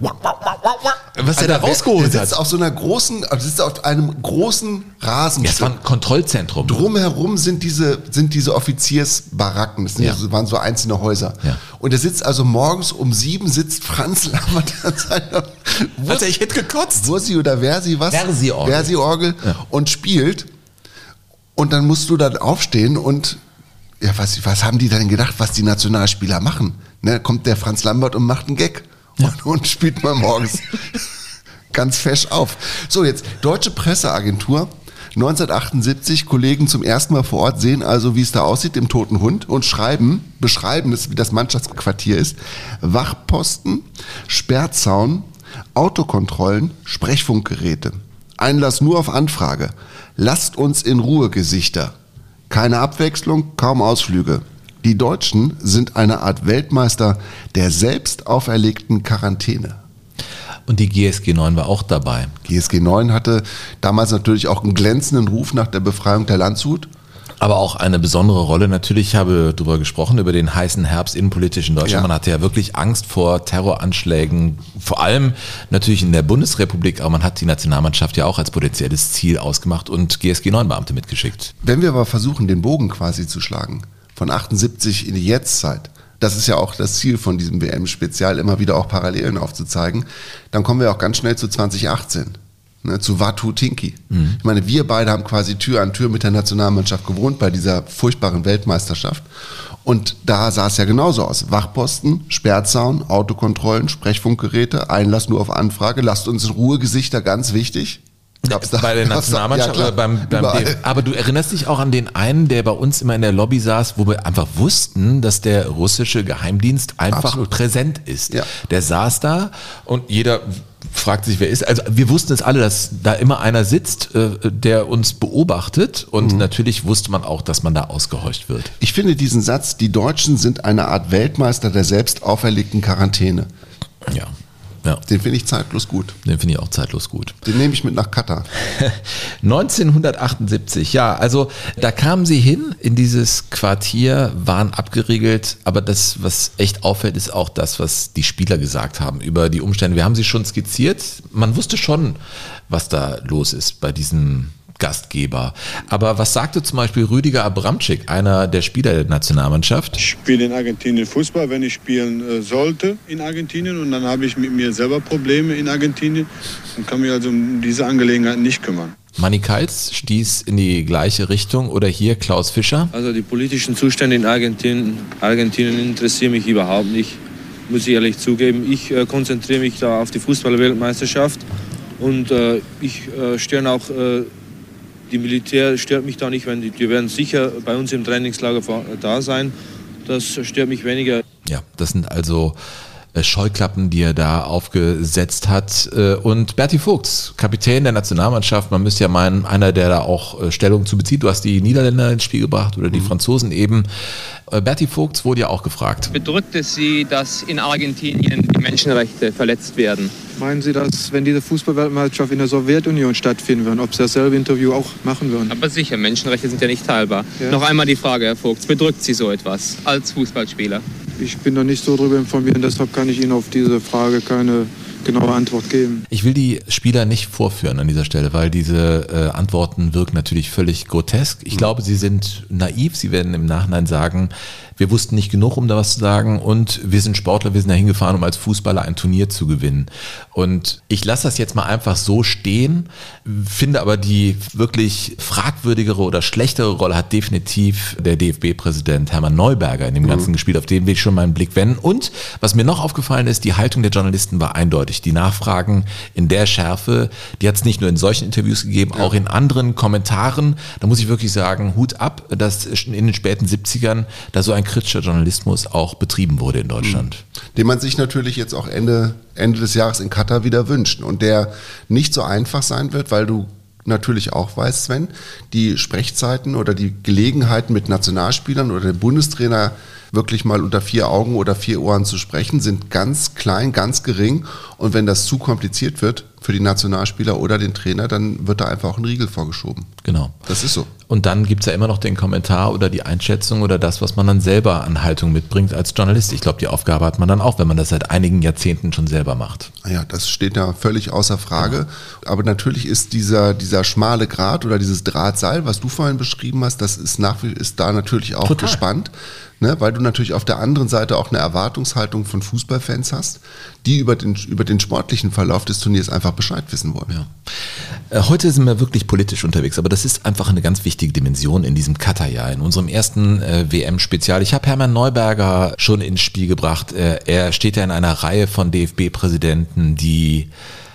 [SPEAKER 2] was der da rausgeholt
[SPEAKER 3] der
[SPEAKER 2] hat.
[SPEAKER 3] sitzt auf so einer großen, also sitzt auf einem großen Rasen.
[SPEAKER 2] Ja, es war ein Kontrollzentrum.
[SPEAKER 3] Drumherum sind diese, sind diese Offiziersbaracken, das
[SPEAKER 2] Ja.
[SPEAKER 3] so, waren so einzelne Häuser.
[SPEAKER 2] Ja.
[SPEAKER 3] Und er sitzt also morgens um sieben, sitzt Franz Lambert an seiner
[SPEAKER 2] Alter, ich hätte gekotzt.
[SPEAKER 3] Wursi oder Versi, was?
[SPEAKER 2] Versi-Orgel.
[SPEAKER 3] Versi-Orgel und spielt. Und dann musst du dann aufstehen und ja, was, was haben die denn gedacht, was die Nationalspieler machen? Ne, kommt der Franz Lambert und macht einen Gag und, und spielt mal morgens ganz fesch auf. So, jetzt Deutsche Presseagentur. 1978, Kollegen zum ersten Mal vor Ort sehen also, wie es da aussieht im Toten Hund und schreiben, beschreiben, wie das Mannschaftsquartier ist. Wachposten, Sperrzaun, Autokontrollen, Sprechfunkgeräte. Einlass nur auf Anfrage. Lasst uns in Ruhe, Gesichter. Keine Abwechslung, kaum Ausflüge. Die Deutschen sind eine Art Weltmeister der selbst auferlegten Quarantäne.
[SPEAKER 2] Und die GSG 9 war auch dabei.
[SPEAKER 3] GSG 9 hatte damals natürlich auch einen glänzenden Ruf nach der Befreiung der Landshut.
[SPEAKER 2] Aber auch eine besondere Rolle. Natürlich ich habe darüber gesprochen, über den heißen Herbst innenpolitisch in Deutschland.
[SPEAKER 3] Ja.
[SPEAKER 2] Man hatte ja wirklich Angst vor Terroranschlägen, vor allem natürlich in der Bundesrepublik, aber man hat die Nationalmannschaft ja auch als potenzielles Ziel ausgemacht und GSG 9 Beamte mitgeschickt.
[SPEAKER 3] Wenn wir aber versuchen, den Bogen quasi zu schlagen, von 78 in die Jetztzeit, das ist ja auch das Ziel von diesem WM-Spezial, immer wieder auch Parallelen aufzuzeigen, dann kommen wir auch ganz schnell zu 2018. Ne, zu Watu Tinki. Ich meine, wir beide haben quasi Tür an Tür mit der Nationalmannschaft gewohnt bei dieser furchtbaren Weltmeisterschaft. Und da sah es ja genauso aus. Wachposten, Sperrzaun, Autokontrollen, Sprechfunkgeräte, Einlass nur auf Anfrage, lasst uns in Ruhe Gesichter, ganz wichtig. Gab's da-
[SPEAKER 2] bei der Nationalmannschaft
[SPEAKER 3] ja,
[SPEAKER 2] oder beim, beim. DF Aber du erinnerst dich auch an den einen, der bei uns immer in der Lobby saß, wo wir einfach wussten, dass der russische Geheimdienst einfach
[SPEAKER 3] Absolut.
[SPEAKER 2] präsent ist.
[SPEAKER 3] Ja.
[SPEAKER 2] Der saß da und jeder fragt sich, wer ist. Also wir wussten es alle, dass da immer einer sitzt, äh, der uns beobachtet
[SPEAKER 3] Mhm.
[SPEAKER 2] und natürlich wusste man auch, dass man da ausgehorcht wird.
[SPEAKER 3] Ich finde diesen Satz, die Deutschen sind eine Art Weltmeister der selbst auferlegten Quarantäne.
[SPEAKER 2] Ja, ja.
[SPEAKER 3] Den finde ich zeitlos gut.
[SPEAKER 2] Den finde ich auch zeitlos gut.
[SPEAKER 3] Den nehme ich mit nach Katar.
[SPEAKER 2] 1978, ja, also da kamen sie hin in dieses Quartier, waren abgeriegelt, aber das, was echt auffällt, ist auch das, was die Spieler gesagt haben über die Umstände. Wir haben sie schon skizziert. Man wusste schon, was da los ist bei diesem Hauptgastgeber. Aber was sagte zum Beispiel Rüdiger Abramczyk, einer der Spieler der Nationalmannschaft?
[SPEAKER 10] Ich spiele in Argentinien Fußball, wenn ich spielen äh, sollte in Argentinien. Und dann habe ich mit mir selber Probleme in Argentinien und kann mich also um diese Angelegenheit nicht kümmern.
[SPEAKER 2] Manny Kals stieß in die gleiche Richtung oder hier Klaus Fischer?
[SPEAKER 11] Also die politischen Zustände in Argentinien, Argentinien interessieren mich überhaupt nicht, muss ich ehrlich zugeben. Ich äh, konzentriere mich da auf die Fußball-Weltmeisterschaft und äh, ich äh, störe auch, äh, die Militär stört mich da nicht, wenn die, die werden sicher bei uns im Trainingslager da sein. Das stört mich weniger.
[SPEAKER 2] Ja, das sind also Scheuklappen, die er da aufgesetzt hat. Äh, und Berti Vogts, Kapitän der Nationalmannschaft, man müsste ja meinen, einer, der da auch äh, Stellung zu bezieht. Du hast die Niederländer ins Spiel gebracht oder die mhm. Franzosen eben. Berti Vogts wurde ja auch gefragt.
[SPEAKER 12] Bedrückt es Sie, dass in Argentinien die Menschenrechte verletzt werden?
[SPEAKER 13] Meinen Sie, dass wenn diese Fußballweltmeisterschaft in der Sowjetunion stattfinden würde, ob Sie dasselbe Interview auch machen würden?
[SPEAKER 12] Aber sicher, Menschenrechte sind ja nicht teilbar. Ja. Noch einmal die Frage, Herr Vogts, bedrückt Sie so etwas als Fußballspieler?
[SPEAKER 13] Ich bin da nicht so drüber informiert, deshalb kann ich Ihnen auf diese Frage keine genaue Antwort geben.
[SPEAKER 2] Ich will die Spieler nicht vorführen an dieser Stelle, weil diese äh, Antworten wirken natürlich völlig grotesk. Ich mhm. glaube, sie sind naiv. Sie werden im Nachhinein sagen, wir wussten nicht genug, um da was zu sagen und wir sind Sportler, wir sind da hingefahren, um als Fußballer ein Turnier zu gewinnen. Und ich lasse das jetzt mal einfach so stehen, finde aber die wirklich fragwürdigere oder schlechtere Rolle hat definitiv der DFB-Präsident Hermann Neuberger in dem mhm. ganzen gespielt, auf den will ich schon meinen Blick wenden. Und was mir noch aufgefallen ist, die Haltung der Journalisten war eindeutig. Die Nachfragen in der Schärfe, die hat es nicht nur in solchen Interviews gegeben, ja. auch in anderen Kommentaren. Da muss ich wirklich sagen, Hut ab, dass in den späten 70ern da so ein kritischer Journalismus auch betrieben wurde in Deutschland.
[SPEAKER 3] Mhm. Den man sich natürlich jetzt auch Ende, Ende des Jahres in Katar wieder wünscht und der nicht so einfach sein wird, weil du natürlich auch weißt, Sven, die Sprechzeiten oder die Gelegenheiten mit Nationalspielern oder dem Bundestrainer wirklich mal unter vier Augen oder vier Ohren zu sprechen, sind ganz klein, ganz gering. Und wenn das zu kompliziert wird für die Nationalspieler oder den Trainer, dann wird da einfach auch ein Riegel vorgeschoben.
[SPEAKER 2] Genau.
[SPEAKER 3] Das ist so.
[SPEAKER 2] Und dann gibt es ja immer noch den Kommentar oder die Einschätzung oder das, was man dann selber an Haltung mitbringt als Journalist. Ich glaube, die Aufgabe hat man dann auch, wenn man das seit einigen Jahrzehnten schon selber macht.
[SPEAKER 3] Ja, das steht ja völlig außer Frage. Genau. Aber natürlich ist dieser, dieser schmale Grat oder dieses Drahtseil, was du vorhin beschrieben hast, das ist nach wie ist da natürlich auch Total. gespannt ne? weil du natürlich auf der anderen Seite auch eine Erwartungshaltung von Fußballfans hast, die über den, über den sportlichen Verlauf des Turniers einfach Bescheid wissen wollen.
[SPEAKER 2] Ja. Äh, heute sind wir wirklich politisch unterwegs, aber das ist einfach eine ganz wichtige Dimension in diesem Katar-Jahr, in unserem ersten äh, WM-Spezial. Ich habe Hermann Neuberger schon ins Spiel gebracht. Äh, er steht ja in einer Reihe von DFB-Präsidenten, die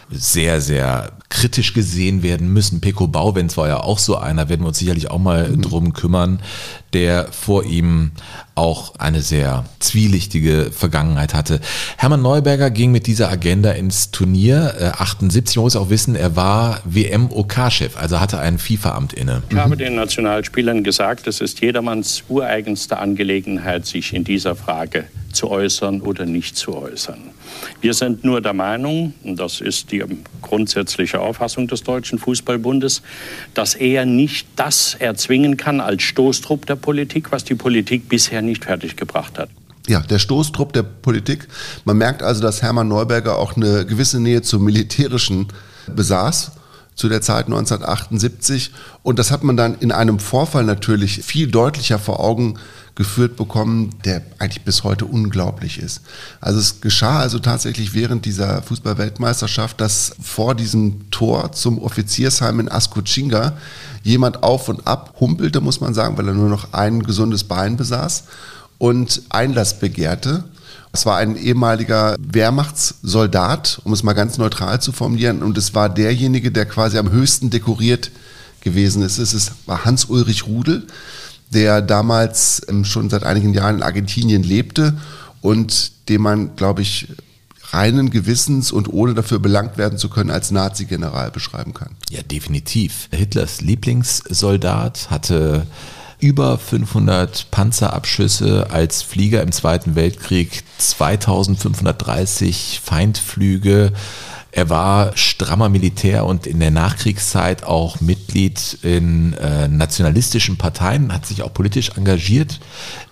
[SPEAKER 2] sehr, sehr kritisch gesehen werden müssen. Peko Bauwenz war ja auch so einer, werden wir uns sicherlich auch mal mhm. drum kümmern, der vor ihm auch eine sehr zwielichtige Vergangenheit hatte. Hermann Neuberger ging mit dieser Agenda ins Turnier äh, 78. Man muss auch wissen, er war WM-OK-Chef, also hatte ein FIFA-Amt inne.
[SPEAKER 14] Ich habe den Nationalspielern gesagt, es ist jedermanns ureigenste Angelegenheit, sich in dieser Frage zu äußern oder nicht zu äußern. Wir sind nur der Meinung, und das ist die grundsätzliche Auffassung des Deutschen Fußballbundes, dass er nicht das erzwingen kann als Stoßtrupp der Politik, was die Politik bisher nicht fertiggebracht hat.
[SPEAKER 3] Ja, der Stoßtrupp der Politik. Man merkt also, dass Hermann Neuberger auch eine gewisse Nähe zum Militärischen besaß zu der Zeit 1978. Und das hat man dann in einem Vorfall natürlich viel deutlicher vor Augen geführt bekommen, der eigentlich bis heute unglaublich ist. Also es geschah also tatsächlich während dieser Fußballweltmeisterschaft, dass vor diesem Tor zum Offiziersheim in Ascochinga jemand auf und ab humpelte, muss man sagen, weil er nur noch ein gesundes Bein besaß und Einlass begehrte. Es war ein ehemaliger Wehrmachtssoldat, um es mal ganz neutral zu formulieren, und es war derjenige, der quasi am höchsten dekoriert gewesen ist. Es war Hans-Ulrich Rudel der damals ähm, schon seit einigen Jahren in Argentinien lebte und dem man, glaube ich, reinen Gewissens und ohne dafür belangt werden zu können, als Nazi-General beschreiben kann.
[SPEAKER 2] Ja, definitiv. Hitlers Lieblingssoldat hatte über 500 Panzerabschüsse als Flieger im Zweiten Weltkrieg, 2530 Feindflüge, er war strammer Militär und in der Nachkriegszeit auch Mitglied in äh, nationalistischen Parteien, hat sich auch politisch engagiert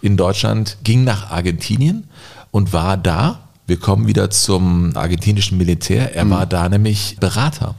[SPEAKER 2] in Deutschland, ging nach Argentinien und war da wir kommen wieder zum argentinischen Militär. Er mhm. war da nämlich Berater.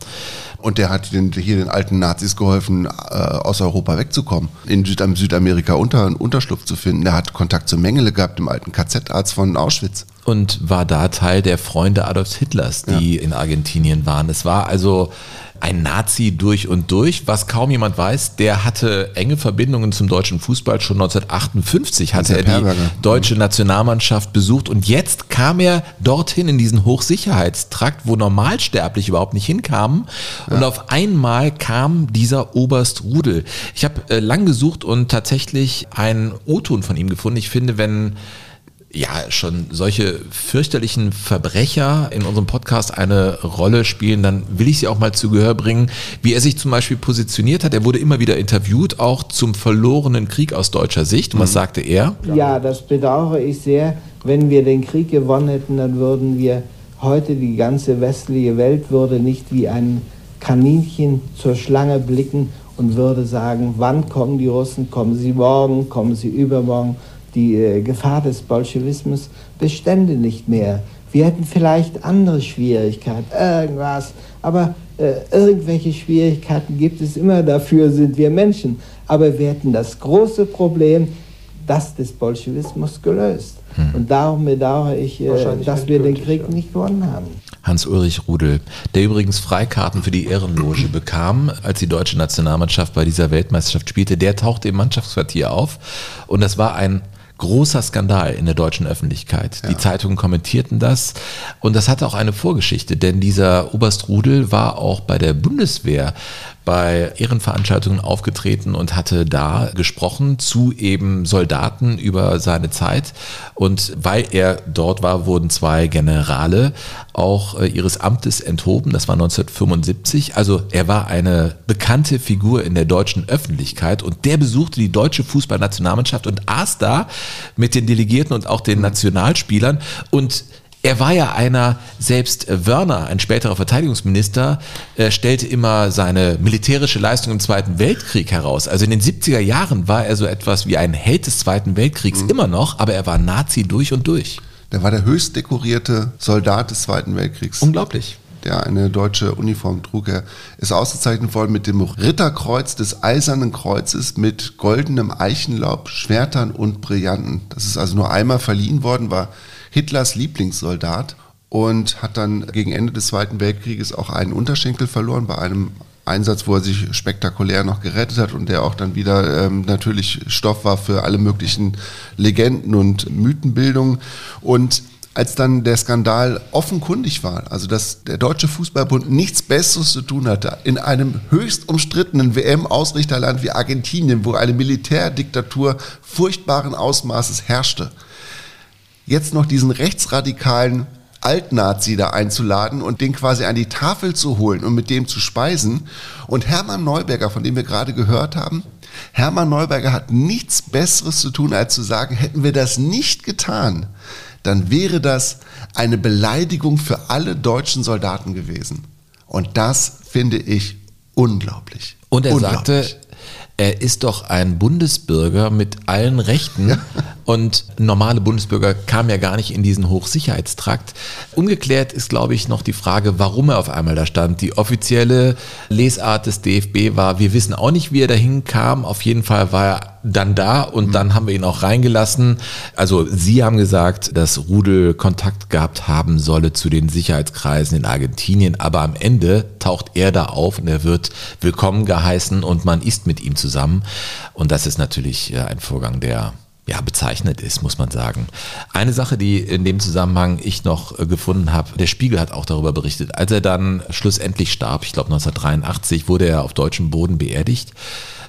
[SPEAKER 3] Und der hat den, hier den alten Nazis geholfen, äh, aus Europa wegzukommen, in Süd Südamerika unter, einen Unterschlupf zu finden. Der hat Kontakt zu Mengele gehabt, dem alten KZ-Arzt von Auschwitz.
[SPEAKER 2] Und war da Teil der Freunde Adolfs Hitlers, die ja. in Argentinien waren. Es war also ein Nazi durch und durch. Was kaum jemand weiß, der hatte enge Verbindungen zum deutschen Fußball. Schon 1958 hatte er die deutsche Nationalmannschaft besucht und jetzt kam er dorthin in diesen Hochsicherheitstrakt, wo Normalsterblich überhaupt nicht hinkamen. Und ja. auf einmal kam dieser Oberst Rudel. Ich habe äh, lang gesucht und tatsächlich einen O-Ton von ihm gefunden. Ich finde, wenn ja schon solche fürchterlichen Verbrecher in unserem Podcast eine Rolle spielen, dann will ich sie auch mal zu Gehör bringen, wie er sich zum Beispiel positioniert hat. Er wurde immer wieder interviewt, auch zum verlorenen Krieg aus deutscher Sicht. Und was mhm. sagte er?
[SPEAKER 15] Ja, das bedauere ich sehr. Wenn wir den Krieg gewonnen hätten, dann würden wir heute die ganze westliche Welt würde nicht wie ein Kaninchen zur Schlange blicken und würde sagen, wann kommen die Russen? Kommen sie morgen? Kommen sie übermorgen? Die äh, Gefahr des Bolschewismus bestände nicht mehr. Wir hätten vielleicht andere Schwierigkeiten, irgendwas, aber äh, irgendwelche Schwierigkeiten gibt es immer, dafür sind wir Menschen. Aber wir hätten das große Problem, das des Bolschewismus gelöst. Hm. Und darum bedauere ich, äh, dass wir den Krieg ja. nicht gewonnen haben.
[SPEAKER 2] Hans-Ulrich Rudel, der übrigens Freikarten für die Ehrenloge bekam, als die deutsche Nationalmannschaft bei dieser Weltmeisterschaft spielte, der tauchte im Mannschaftsquartier auf. Und das war ein großer Skandal in der deutschen Öffentlichkeit. Ja. Die Zeitungen kommentierten das und das hatte auch eine Vorgeschichte, denn dieser Oberst Rudel war auch bei der Bundeswehr bei Ehrenveranstaltungen aufgetreten und hatte da gesprochen zu eben Soldaten über seine Zeit. Und weil er dort war, wurden zwei Generale auch äh, ihres Amtes enthoben. Das war 1975. Also er war eine bekannte Figur in der deutschen Öffentlichkeit und der besuchte die deutsche Fußballnationalmannschaft und aß da mit den Delegierten und auch den Nationalspielern und er war ja einer, selbst Wörner, ein späterer Verteidigungsminister, äh, stellte immer seine militärische Leistung im Zweiten Weltkrieg heraus. Also in den 70er Jahren war er so etwas wie ein Held des Zweiten Weltkriegs mhm. immer noch, aber er war Nazi durch und durch.
[SPEAKER 3] Der war der höchst dekorierte Soldat des Zweiten Weltkriegs.
[SPEAKER 2] Unglaublich
[SPEAKER 3] der eine deutsche Uniform trug. Er ist ausgezeichnet worden mit dem Ritterkreuz des Eisernen Kreuzes mit goldenem Eichenlaub, Schwertern und Brillanten. Das ist also nur einmal verliehen worden, war Hitlers Lieblingssoldat und hat dann gegen Ende des Zweiten Weltkrieges auch einen Unterschenkel verloren bei einem Einsatz, wo er sich spektakulär noch gerettet hat und der auch dann wieder ähm, natürlich Stoff war für alle möglichen Legenden und Mythenbildungen. Und als dann der Skandal offenkundig war, also dass der Deutsche Fußballbund nichts Besseres zu tun hatte, in einem höchst umstrittenen WM-Ausrichterland wie Argentinien, wo eine Militärdiktatur furchtbaren Ausmaßes herrschte, jetzt noch diesen rechtsradikalen Altnazi da einzuladen und den quasi an die Tafel zu holen und mit dem zu speisen. Und Hermann Neuberger, von dem wir gerade gehört haben, Hermann Neuberger hat nichts Besseres zu tun, als zu sagen, hätten wir das nicht getan, dann wäre das eine Beleidigung für alle deutschen Soldaten gewesen. Und das finde ich unglaublich.
[SPEAKER 2] Und er sagte, er ist doch ein Bundesbürger mit allen Rechten. Ja. Und normale Bundesbürger kamen ja gar nicht in diesen Hochsicherheitstrakt. Ungeklärt ist, glaube ich, noch die Frage, warum er auf einmal da stand. Die offizielle Lesart des DFB war, wir wissen auch nicht, wie er dahin kam. Auf jeden Fall war er dann da und mhm. dann haben wir ihn auch reingelassen. Also Sie haben gesagt, dass Rudel Kontakt gehabt haben solle zu den Sicherheitskreisen in Argentinien, aber am Ende taucht er da auf und er wird willkommen geheißen und man isst mit ihm zusammen. Und das ist natürlich äh, ein Vorgang, der ja, bezeichnet ist, muss man sagen. Eine Sache, die in dem Zusammenhang ich noch äh, gefunden habe, der Spiegel hat auch darüber berichtet. Als er dann schlussendlich starb, ich glaube 1983, wurde er auf deutschem Boden beerdigt.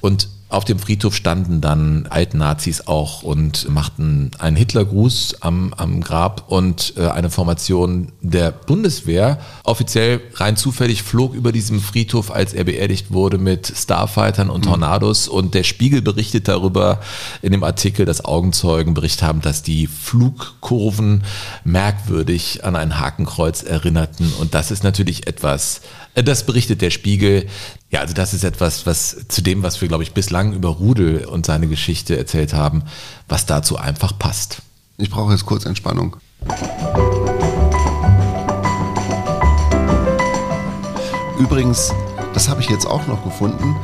[SPEAKER 2] Und auf dem Friedhof standen dann Altnazis auch und machten einen Hitlergruß am, am Grab und äh, eine Formation der Bundeswehr. Offiziell rein zufällig flog über diesem Friedhof, als er beerdigt wurde, mit Starfightern und mhm. Tornados. Mhm. Und der Spiegel berichtet darüber in dem Artikel, dass Augenzeugen berichtet haben, dass die Flugkurven merkwürdig an ein Hakenkreuz erinnerten. Und das ist natürlich etwas, das berichtet der Spiegel. Ja, also das ist etwas, was zu dem, was wir, glaube ich, bislang über Rudel und seine Geschichte erzählt haben, was dazu einfach passt.
[SPEAKER 3] Ich brauche jetzt kurz Entspannung. Übrigens das habe ich jetzt auch noch gefunden,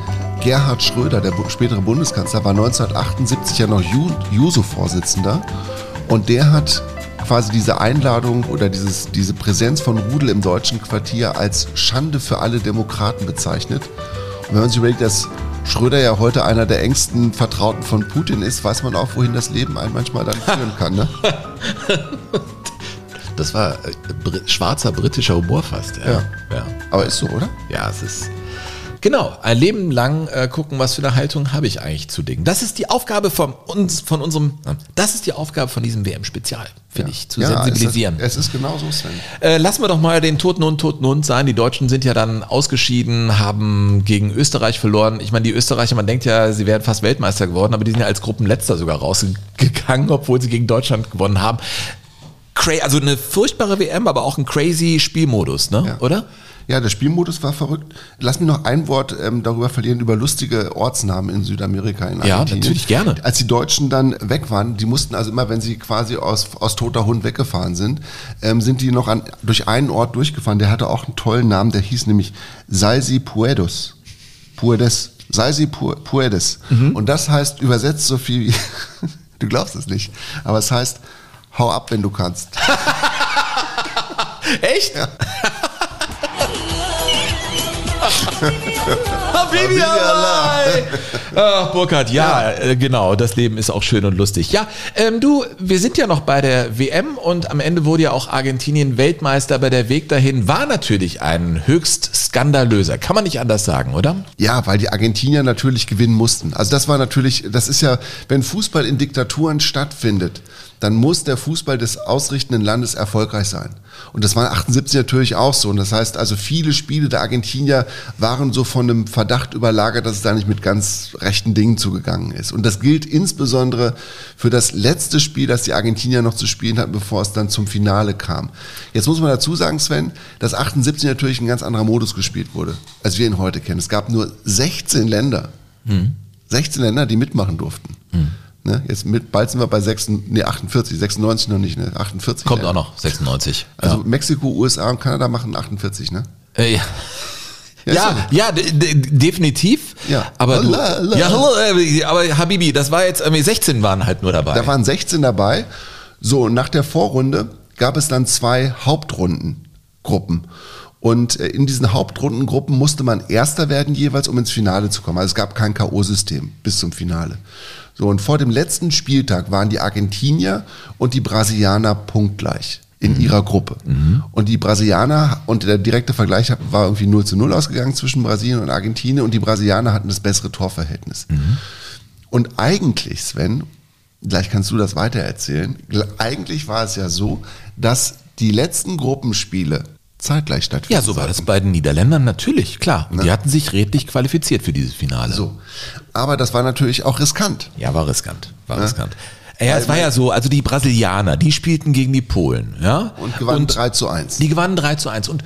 [SPEAKER 3] Gerhard Schröder, der spätere Bundeskanzler, war 1978 ja noch Ju- Juso-Vorsitzender und der hat quasi diese Einladung oder dieses, diese Präsenz von Rudel im deutschen Quartier als Schande für alle Demokraten bezeichnet. Und wenn man sich überlegt, dass Schröder ja heute einer der engsten Vertrauten von Putin ist, weiß man auch, wohin das Leben einen manchmal dann führen kann. Ne?
[SPEAKER 2] Das war äh, schwarzer britischer Humor fast. Ja.
[SPEAKER 3] Ja.
[SPEAKER 2] ja.
[SPEAKER 3] Aber ist so, oder?
[SPEAKER 2] Ja, es ist. Genau, ein Leben lang äh, gucken, was für eine Haltung habe ich eigentlich zu Dingen. Das ist die Aufgabe von uns, von unserem, das ist die Aufgabe von diesem WM-Spezial, finde ich, zu
[SPEAKER 3] Ja,
[SPEAKER 2] sensibilisieren.
[SPEAKER 3] Es ist, es ist genau so, Sven.
[SPEAKER 2] Äh, lassen wir doch mal den toten Hund, toten Hund sein. Die Deutschen sind ja dann ausgeschieden, haben gegen Österreich verloren. Ich meine, die Österreicher, man denkt ja, sie wären fast Weltmeister geworden, aber die sind ja als Gruppenletzter sogar rausgegangen, obwohl sie gegen Deutschland gewonnen haben. Cra also eine furchtbare WM, aber auch ein crazy Spielmodus, ne? oder?
[SPEAKER 3] Ja, der Spielmodus war verrückt. Lass mich noch ein Wort ähm, darüber verlieren, über lustige Ortsnamen in Südamerika, in
[SPEAKER 2] Ja, natürlich gerne.
[SPEAKER 3] Als die Deutschen dann weg waren, die mussten also immer, wenn sie quasi aus, aus toter Hund weggefahren sind, ähm, sind die noch an, durch einen Ort durchgefahren. Der hatte auch einen tollen Namen, der hieß nämlich Salsi Puedos. Puedes. Salsi Pu- Puedes. Und das heißt übersetzt so viel wie, du glaubst es nicht, aber es heißt, hau ab, wenn du kannst.
[SPEAKER 2] Echt?
[SPEAKER 3] Ja.
[SPEAKER 2] Habibi Allah! Ach, Burkhard, ja, äh, genau, das Leben ist auch schön und lustig. Ja, ähm, du, wir sind ja noch bei der WM und am Ende wurde ja auch Argentinien Weltmeister, aber der Weg dahin war natürlich ein höchst skandalöser. Kann man nicht anders sagen, oder?
[SPEAKER 3] Ja, weil die Argentinier natürlich gewinnen mussten. Also das war natürlich, das ist ja, wenn Fußball in Diktaturen stattfindet, dann muss der Fußball des ausrichtenden Landes erfolgreich sein. Und das war 78 natürlich auch so. Und das heißt also, viele Spiele der Argentinier waren so von einem Verdacht überlagert, dass es da nicht mit ganz rechten Dingen zugegangen ist. Und das gilt insbesondere für das letzte Spiel, das die Argentinier noch zu spielen hatten, bevor es dann zum Finale kam. Jetzt muss man dazu sagen, Sven, dass 78 natürlich ein ganz anderer Modus gespielt wurde, als wir ihn heute kennen. Es gab nur 16 Länder. 16 Länder, die mitmachen durften. Ne, jetzt mit, bald sind wir bei 6, nee, 48, 96 noch nicht, ne? 48.
[SPEAKER 2] Kommt
[SPEAKER 3] ja.
[SPEAKER 2] auch noch, 96.
[SPEAKER 3] Also Mexiko, USA und Kanada machen 48, ne?
[SPEAKER 2] Äh, ja.
[SPEAKER 3] Ja,
[SPEAKER 2] Ja, ja, definitiv.
[SPEAKER 3] Ja.
[SPEAKER 2] Aber, du. Ja, äh, aber Habibi, das war jetzt, irgendwie 16 waren halt nur dabei.
[SPEAKER 3] Da waren 16 dabei. So, nach der Vorrunde gab es dann zwei Hauptrundengruppen. Und äh, in diesen Hauptrundengruppen musste man Erster werden jeweils, um ins Finale zu kommen. Also es gab kein K.O.-System bis zum Finale. So, und vor dem letzten Spieltag waren die Argentinier und die Brasilianer punktgleich in ihrer Gruppe. Und die Brasilianer, und der direkte Vergleich war irgendwie 0 zu 0 ausgegangen zwischen Brasilien und Argentinien und die Brasilianer hatten das bessere Torverhältnis. Und eigentlich, Sven, gleich kannst du das weitererzählen, eigentlich war es ja so, dass die letzten Gruppenspiele zeitgleich stattfinden.
[SPEAKER 2] ja, so war das bei den Niederländern natürlich, klar. Und Die hatten sich redlich qualifiziert für dieses Finale.
[SPEAKER 3] So. Aber das war natürlich auch riskant.
[SPEAKER 2] Ja, war riskant. War
[SPEAKER 3] Ja.
[SPEAKER 2] riskant. Ja, es war ja so, also die Brasilianer, die spielten gegen die Polen, ja?
[SPEAKER 3] Und gewannen 3 zu 1.
[SPEAKER 2] Die gewannen 3 zu 1. Und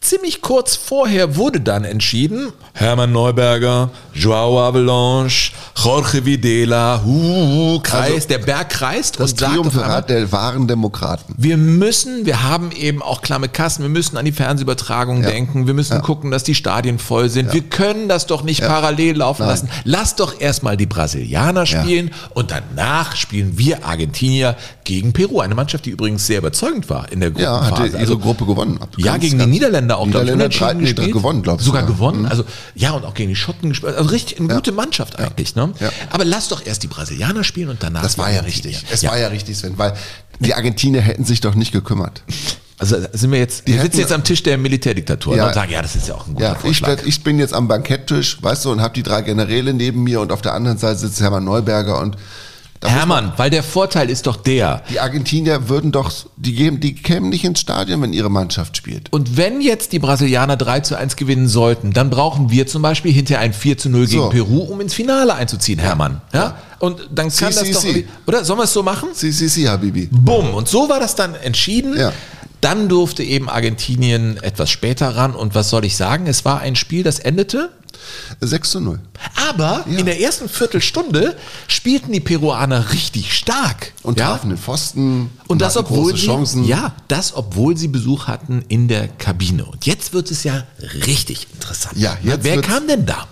[SPEAKER 2] ziemlich kurz vorher wurde dann entschieden, Hermann Neuberger, Joao Avalanche, Jorge Videla, hu, Kreis,
[SPEAKER 3] Also,
[SPEAKER 2] der Berg kreist
[SPEAKER 3] Das
[SPEAKER 2] und
[SPEAKER 3] Triumvirat der wahren Demokraten.
[SPEAKER 2] wir müssen, wir haben eben auch klamme Kassen, wir müssen an die Fernsehübertragung
[SPEAKER 3] Ja.
[SPEAKER 2] denken, wir müssen
[SPEAKER 3] Ja.
[SPEAKER 2] gucken, dass die Stadien voll sind. Wir können das doch nicht
[SPEAKER 3] Ja.
[SPEAKER 2] parallel laufen
[SPEAKER 3] Nein.
[SPEAKER 2] lassen. Lass doch erstmal die Brasilianer
[SPEAKER 3] Ja.
[SPEAKER 2] spielen und danach spielen wir Argentinier gegen Peru. Eine Mannschaft, die übrigens sehr überzeugend war in der
[SPEAKER 3] Ja,
[SPEAKER 2] Gruppenphase.
[SPEAKER 3] hatte ihre Gruppe gewonnen.
[SPEAKER 2] Ja, gegen die
[SPEAKER 3] ganz-
[SPEAKER 2] Niederländer auch, glaube ich.
[SPEAKER 3] Niederländer gewonnen, glaube ich.
[SPEAKER 2] Sogar
[SPEAKER 3] sogar.
[SPEAKER 2] gewonnen.
[SPEAKER 3] Mhm.
[SPEAKER 2] Also, ja, und auch gegen die Schotten gespielt. Also richtig eine gute Mannschaft eigentlich. Ne?
[SPEAKER 3] Ja.
[SPEAKER 2] Aber lass doch erst die Brasilianer spielen und danach
[SPEAKER 3] Das war ja richtig. Es
[SPEAKER 2] Ja.
[SPEAKER 3] war ja richtig, Sven, weil die Argentinier hätten sich doch nicht gekümmert.
[SPEAKER 2] Also sind wir jetzt,
[SPEAKER 3] Die
[SPEAKER 2] wir sitzen jetzt am Tisch der Militärdiktatur
[SPEAKER 3] Ja.
[SPEAKER 2] und sagen, ja, das ist ja auch ein guter
[SPEAKER 3] Ja, ich,
[SPEAKER 2] Vorschlag.
[SPEAKER 3] werd, ich bin jetzt am Banketttisch, weißt du, und habe die drei Generäle neben mir und auf der anderen Seite sitzt Hermann Neuberger und da
[SPEAKER 2] Hermann, weil der Vorteil ist doch der,
[SPEAKER 3] Die Argentinier würden doch, die, geben, die kämen nicht ins Stadion, wenn ihre Mannschaft spielt.
[SPEAKER 2] und wenn jetzt die Brasilianer 3 zu 1 gewinnen sollten, dann brauchen wir zum Beispiel hinterher ein 4 zu 0 gegen
[SPEAKER 3] So.
[SPEAKER 2] Peru, um ins Finale einzuziehen, Hermann. Ja? Und dann kann
[SPEAKER 3] Si,
[SPEAKER 2] das
[SPEAKER 3] si,
[SPEAKER 2] doch,
[SPEAKER 3] si.
[SPEAKER 2] oder sollen wir es so machen?
[SPEAKER 3] Si, si, si, Habibi.
[SPEAKER 2] Bumm. Und so war das dann entschieden.
[SPEAKER 3] Ja.
[SPEAKER 2] Dann durfte eben Argentinien etwas später ran. Und was soll ich sagen? Es war ein Spiel, das endete
[SPEAKER 3] 6 zu 0.
[SPEAKER 2] Aber in der ersten Viertelstunde spielten die Peruaner richtig stark.
[SPEAKER 3] Und
[SPEAKER 2] ja?
[SPEAKER 3] trafen den Pfosten.
[SPEAKER 2] Und das, obwohl
[SPEAKER 3] große
[SPEAKER 2] sie,
[SPEAKER 3] Chancen.
[SPEAKER 2] ja, das, obwohl sie Besuch hatten in der Kabine. Und jetzt wird es ja richtig interessant.
[SPEAKER 3] Ja, jetzt
[SPEAKER 2] Wer kam denn da?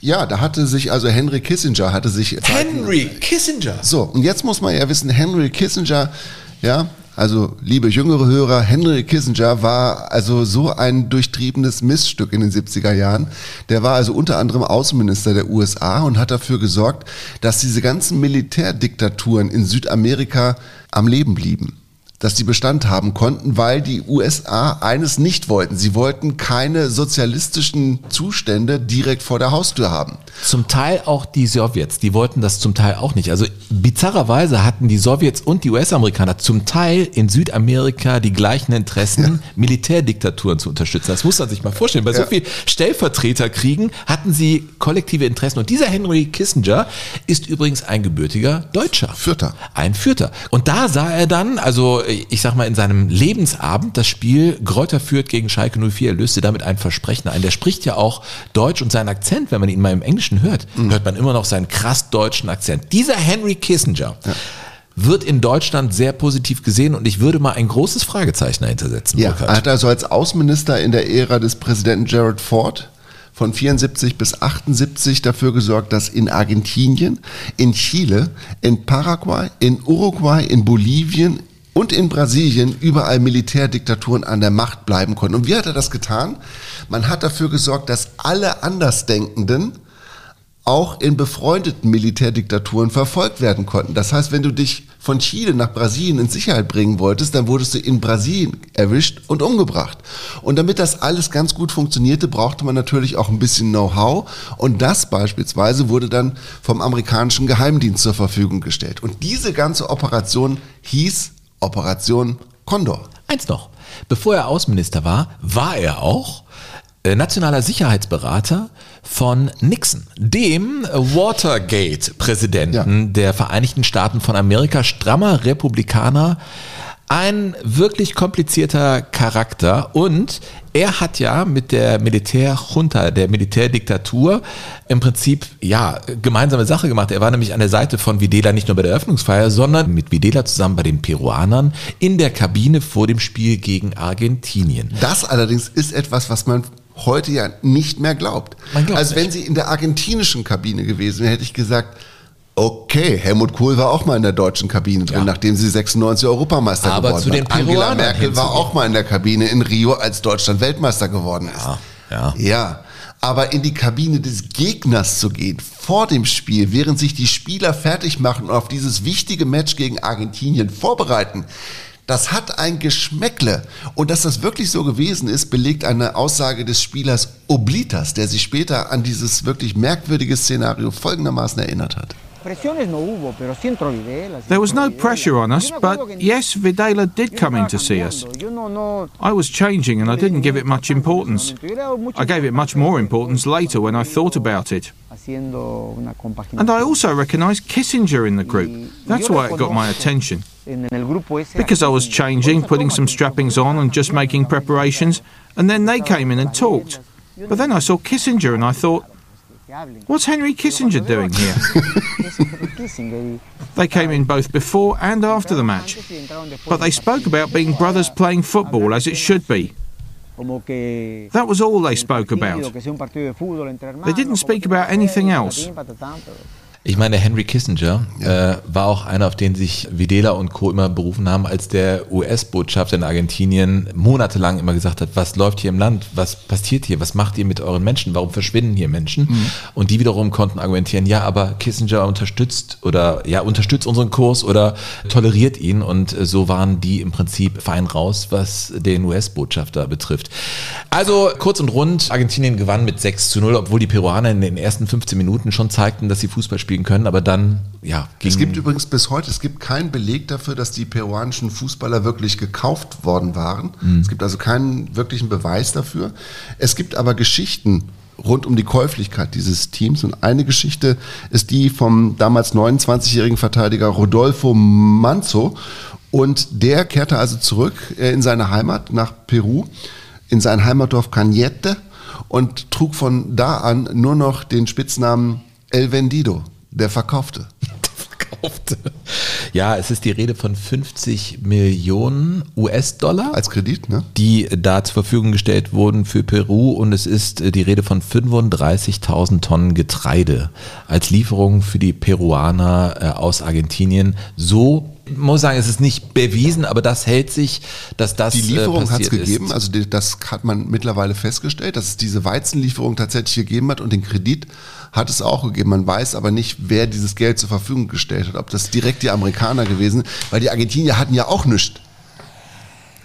[SPEAKER 3] Ja, da hatte sich, also Henry Kissinger hatte sich.
[SPEAKER 2] Henry Kissinger.
[SPEAKER 3] So, und jetzt muss man ja wissen, Henry Kissinger, ja, also liebe jüngere Hörer, Henry Kissinger war also so ein durchtriebenes Missstück in den 70er Jahren. Der war also unter anderem Außenminister der USA und hat dafür gesorgt, dass diese ganzen Militärdiktaturen in Südamerika am Leben blieben dass die Bestand haben konnten, weil die USA eines nicht wollten. Sie wollten keine sozialistischen Zustände direkt vor der Haustür haben.
[SPEAKER 2] Zum Teil auch die Sowjets, die wollten das zum Teil auch nicht. Also bizarrerweise hatten die Sowjets und die US-Amerikaner zum Teil in Südamerika die gleichen Interessen, Militärdiktaturen zu unterstützen. Das muss man sich mal vorstellen. Bei so
[SPEAKER 3] Ja.
[SPEAKER 2] viel Stellvertreterkriegen hatten sie kollektive Interessen. Und dieser Henry Kissinger ist übrigens ein gebürtiger Deutscher.
[SPEAKER 3] Fürther.
[SPEAKER 2] Ein Fürther. Und da sah er dann, also ich sag mal, in seinem Lebensabend das Spiel Gräuter Fürth gegen Schalke 04. Er löste damit ein Versprechen ein. Der spricht ja auch Deutsch und sein Akzent, wenn man ihn mal im Englischen hört, hört man immer noch seinen krass deutschen Akzent. Dieser Henry Kissinger wird in Deutschland sehr positiv gesehen und ich würde mal ein großes Fragezeichen dahinter setzen.
[SPEAKER 3] Ja,
[SPEAKER 2] Burkhard.
[SPEAKER 3] er hat also als Außenminister in der Ära des Präsidenten Gerald Ford von 74 bis 78 dafür gesorgt, dass in Argentinien, in Chile, in Paraguay, in Uruguay, in Bolivien und in Brasilien überall Militärdiktaturen an der Macht bleiben konnten. Und wie hat er das getan? Man hat dafür gesorgt, dass alle Andersdenkenden auch in befreundeten Militärdiktaturen verfolgt werden konnten. Das heißt, wenn du dich von Chile nach Brasilien in Sicherheit bringen wolltest, dann wurdest du in Brasilien erwischt und umgebracht. Und damit das alles ganz gut funktionierte, brauchte man natürlich auch ein bisschen Know-how. Und das beispielsweise wurde dann vom amerikanischen Geheimdienst zur Verfügung gestellt. Und diese ganze Operation hieß Operation Condor.
[SPEAKER 2] Eins noch. Bevor er Außenminister war, war er auch äh, nationaler Sicherheitsberater von Nixon, dem Watergate-Präsidenten der Vereinigten Staaten von Amerika, strammer Republikaner, ein wirklich komplizierter Charakter und er hat ja mit der Militärjunta, der Militärdiktatur im Prinzip ja gemeinsame Sache gemacht. Er war nämlich an der Seite von Videla nicht nur bei der Eröffnungsfeier, sondern mit Videla zusammen bei den Peruanern in der Kabine vor dem Spiel gegen Argentinien.
[SPEAKER 3] Das allerdings ist etwas, was man heute ja nicht mehr glaubt.
[SPEAKER 2] Glaubt
[SPEAKER 3] also wenn sie in der argentinischen Kabine gewesen wäre, hätte ich gesagt, okay, Helmut Kohl war auch mal in der deutschen Kabine drin, nachdem sie 96 Europameister
[SPEAKER 2] Aber
[SPEAKER 3] geworden
[SPEAKER 2] zu den
[SPEAKER 3] waren. Angela Merkel war auch mal in der Kabine in Rio, als Deutschland Weltmeister geworden ist.
[SPEAKER 2] Ja.
[SPEAKER 3] Ja. Aber in die Kabine des Gegners zu gehen, vor dem Spiel, während sich die Spieler fertig machen und auf dieses wichtige Match gegen Argentinien vorbereiten, das hat ein Geschmäckle. Und dass das wirklich so gewesen ist, belegt eine Aussage des Spielers Oblitas, der sich später an dieses wirklich merkwürdige Szenario folgendermaßen erinnert hat.
[SPEAKER 16] There was no pressure on us, but yes, Videla did come in to see us. I was changing and I didn't give it much importance. I gave it much more importance later when I thought about it. And I also recognised Kissinger in the group. That's why it got my attention. Because I was changing, putting some strappings on and just making preparations, and then they came in and talked. But then I saw Kissinger and I thought, what's Henry Kissinger doing here? They came in both before and after the match, but they spoke about being brothers playing football as it should be. That was all they spoke about. They didn't speak about anything else.
[SPEAKER 2] Ich meine, Henry Kissinger äh, war auch einer, auf den sich Videla und Co. immer berufen haben, als der US-Botschafter in Argentinien monatelang immer gesagt hat, was läuft hier im Land, was passiert hier, was macht ihr mit euren Menschen, warum verschwinden hier Menschen?
[SPEAKER 3] Mhm.
[SPEAKER 2] Und die wiederum konnten argumentieren, ja, aber Kissinger unterstützt oder ja, unterstützt unseren Kurs oder toleriert ihn und äh, so waren die im Prinzip fein raus, was den US-Botschafter betrifft. Also kurz und rund, Argentinien gewann mit 6 zu 0, obwohl die Peruaner in den ersten 15 Minuten schon zeigten, dass sie Fußball spielen können, aber dann, ja,
[SPEAKER 3] Es gibt übrigens bis heute, es gibt keinen Beleg dafür, dass die peruanischen Fußballer wirklich gekauft worden waren.
[SPEAKER 2] Mhm.
[SPEAKER 3] Es gibt also keinen wirklichen Beweis dafür. Es gibt aber Geschichten rund um die Käuflichkeit dieses Teams. Und eine Geschichte ist die vom damals 29-jährigen Verteidiger Rodolfo Manzo. Und der kehrte also zurück äh, in seine Heimat nach Peru, in sein Heimatdorf Cañete und trug von da an nur noch den Spitznamen El Vendido, der Verkaufte.
[SPEAKER 2] Verkaufte. Ja, es ist die Rede von 50 Millionen US-Dollar.
[SPEAKER 3] Als Kredit, ne?
[SPEAKER 2] Die da zur Verfügung gestellt wurden für Peru und es ist äh, die Rede von 35.000 Tonnen Getreide als Lieferung für die Peruaner äh, aus Argentinien. So muss sagen, es ist nicht bewiesen, aber das hält sich, dass das
[SPEAKER 3] Die Lieferung
[SPEAKER 2] äh,
[SPEAKER 3] hat es gegeben,
[SPEAKER 2] ist.
[SPEAKER 3] also das hat man mittlerweile festgestellt, dass es diese Weizenlieferung tatsächlich gegeben hat und den Kredit hat es auch gegeben. Man weiß aber nicht, wer dieses Geld zur Verfügung gestellt hat. Ob das direkt die Amerikaner gewesen, weil die Argentinier hatten ja auch nichts.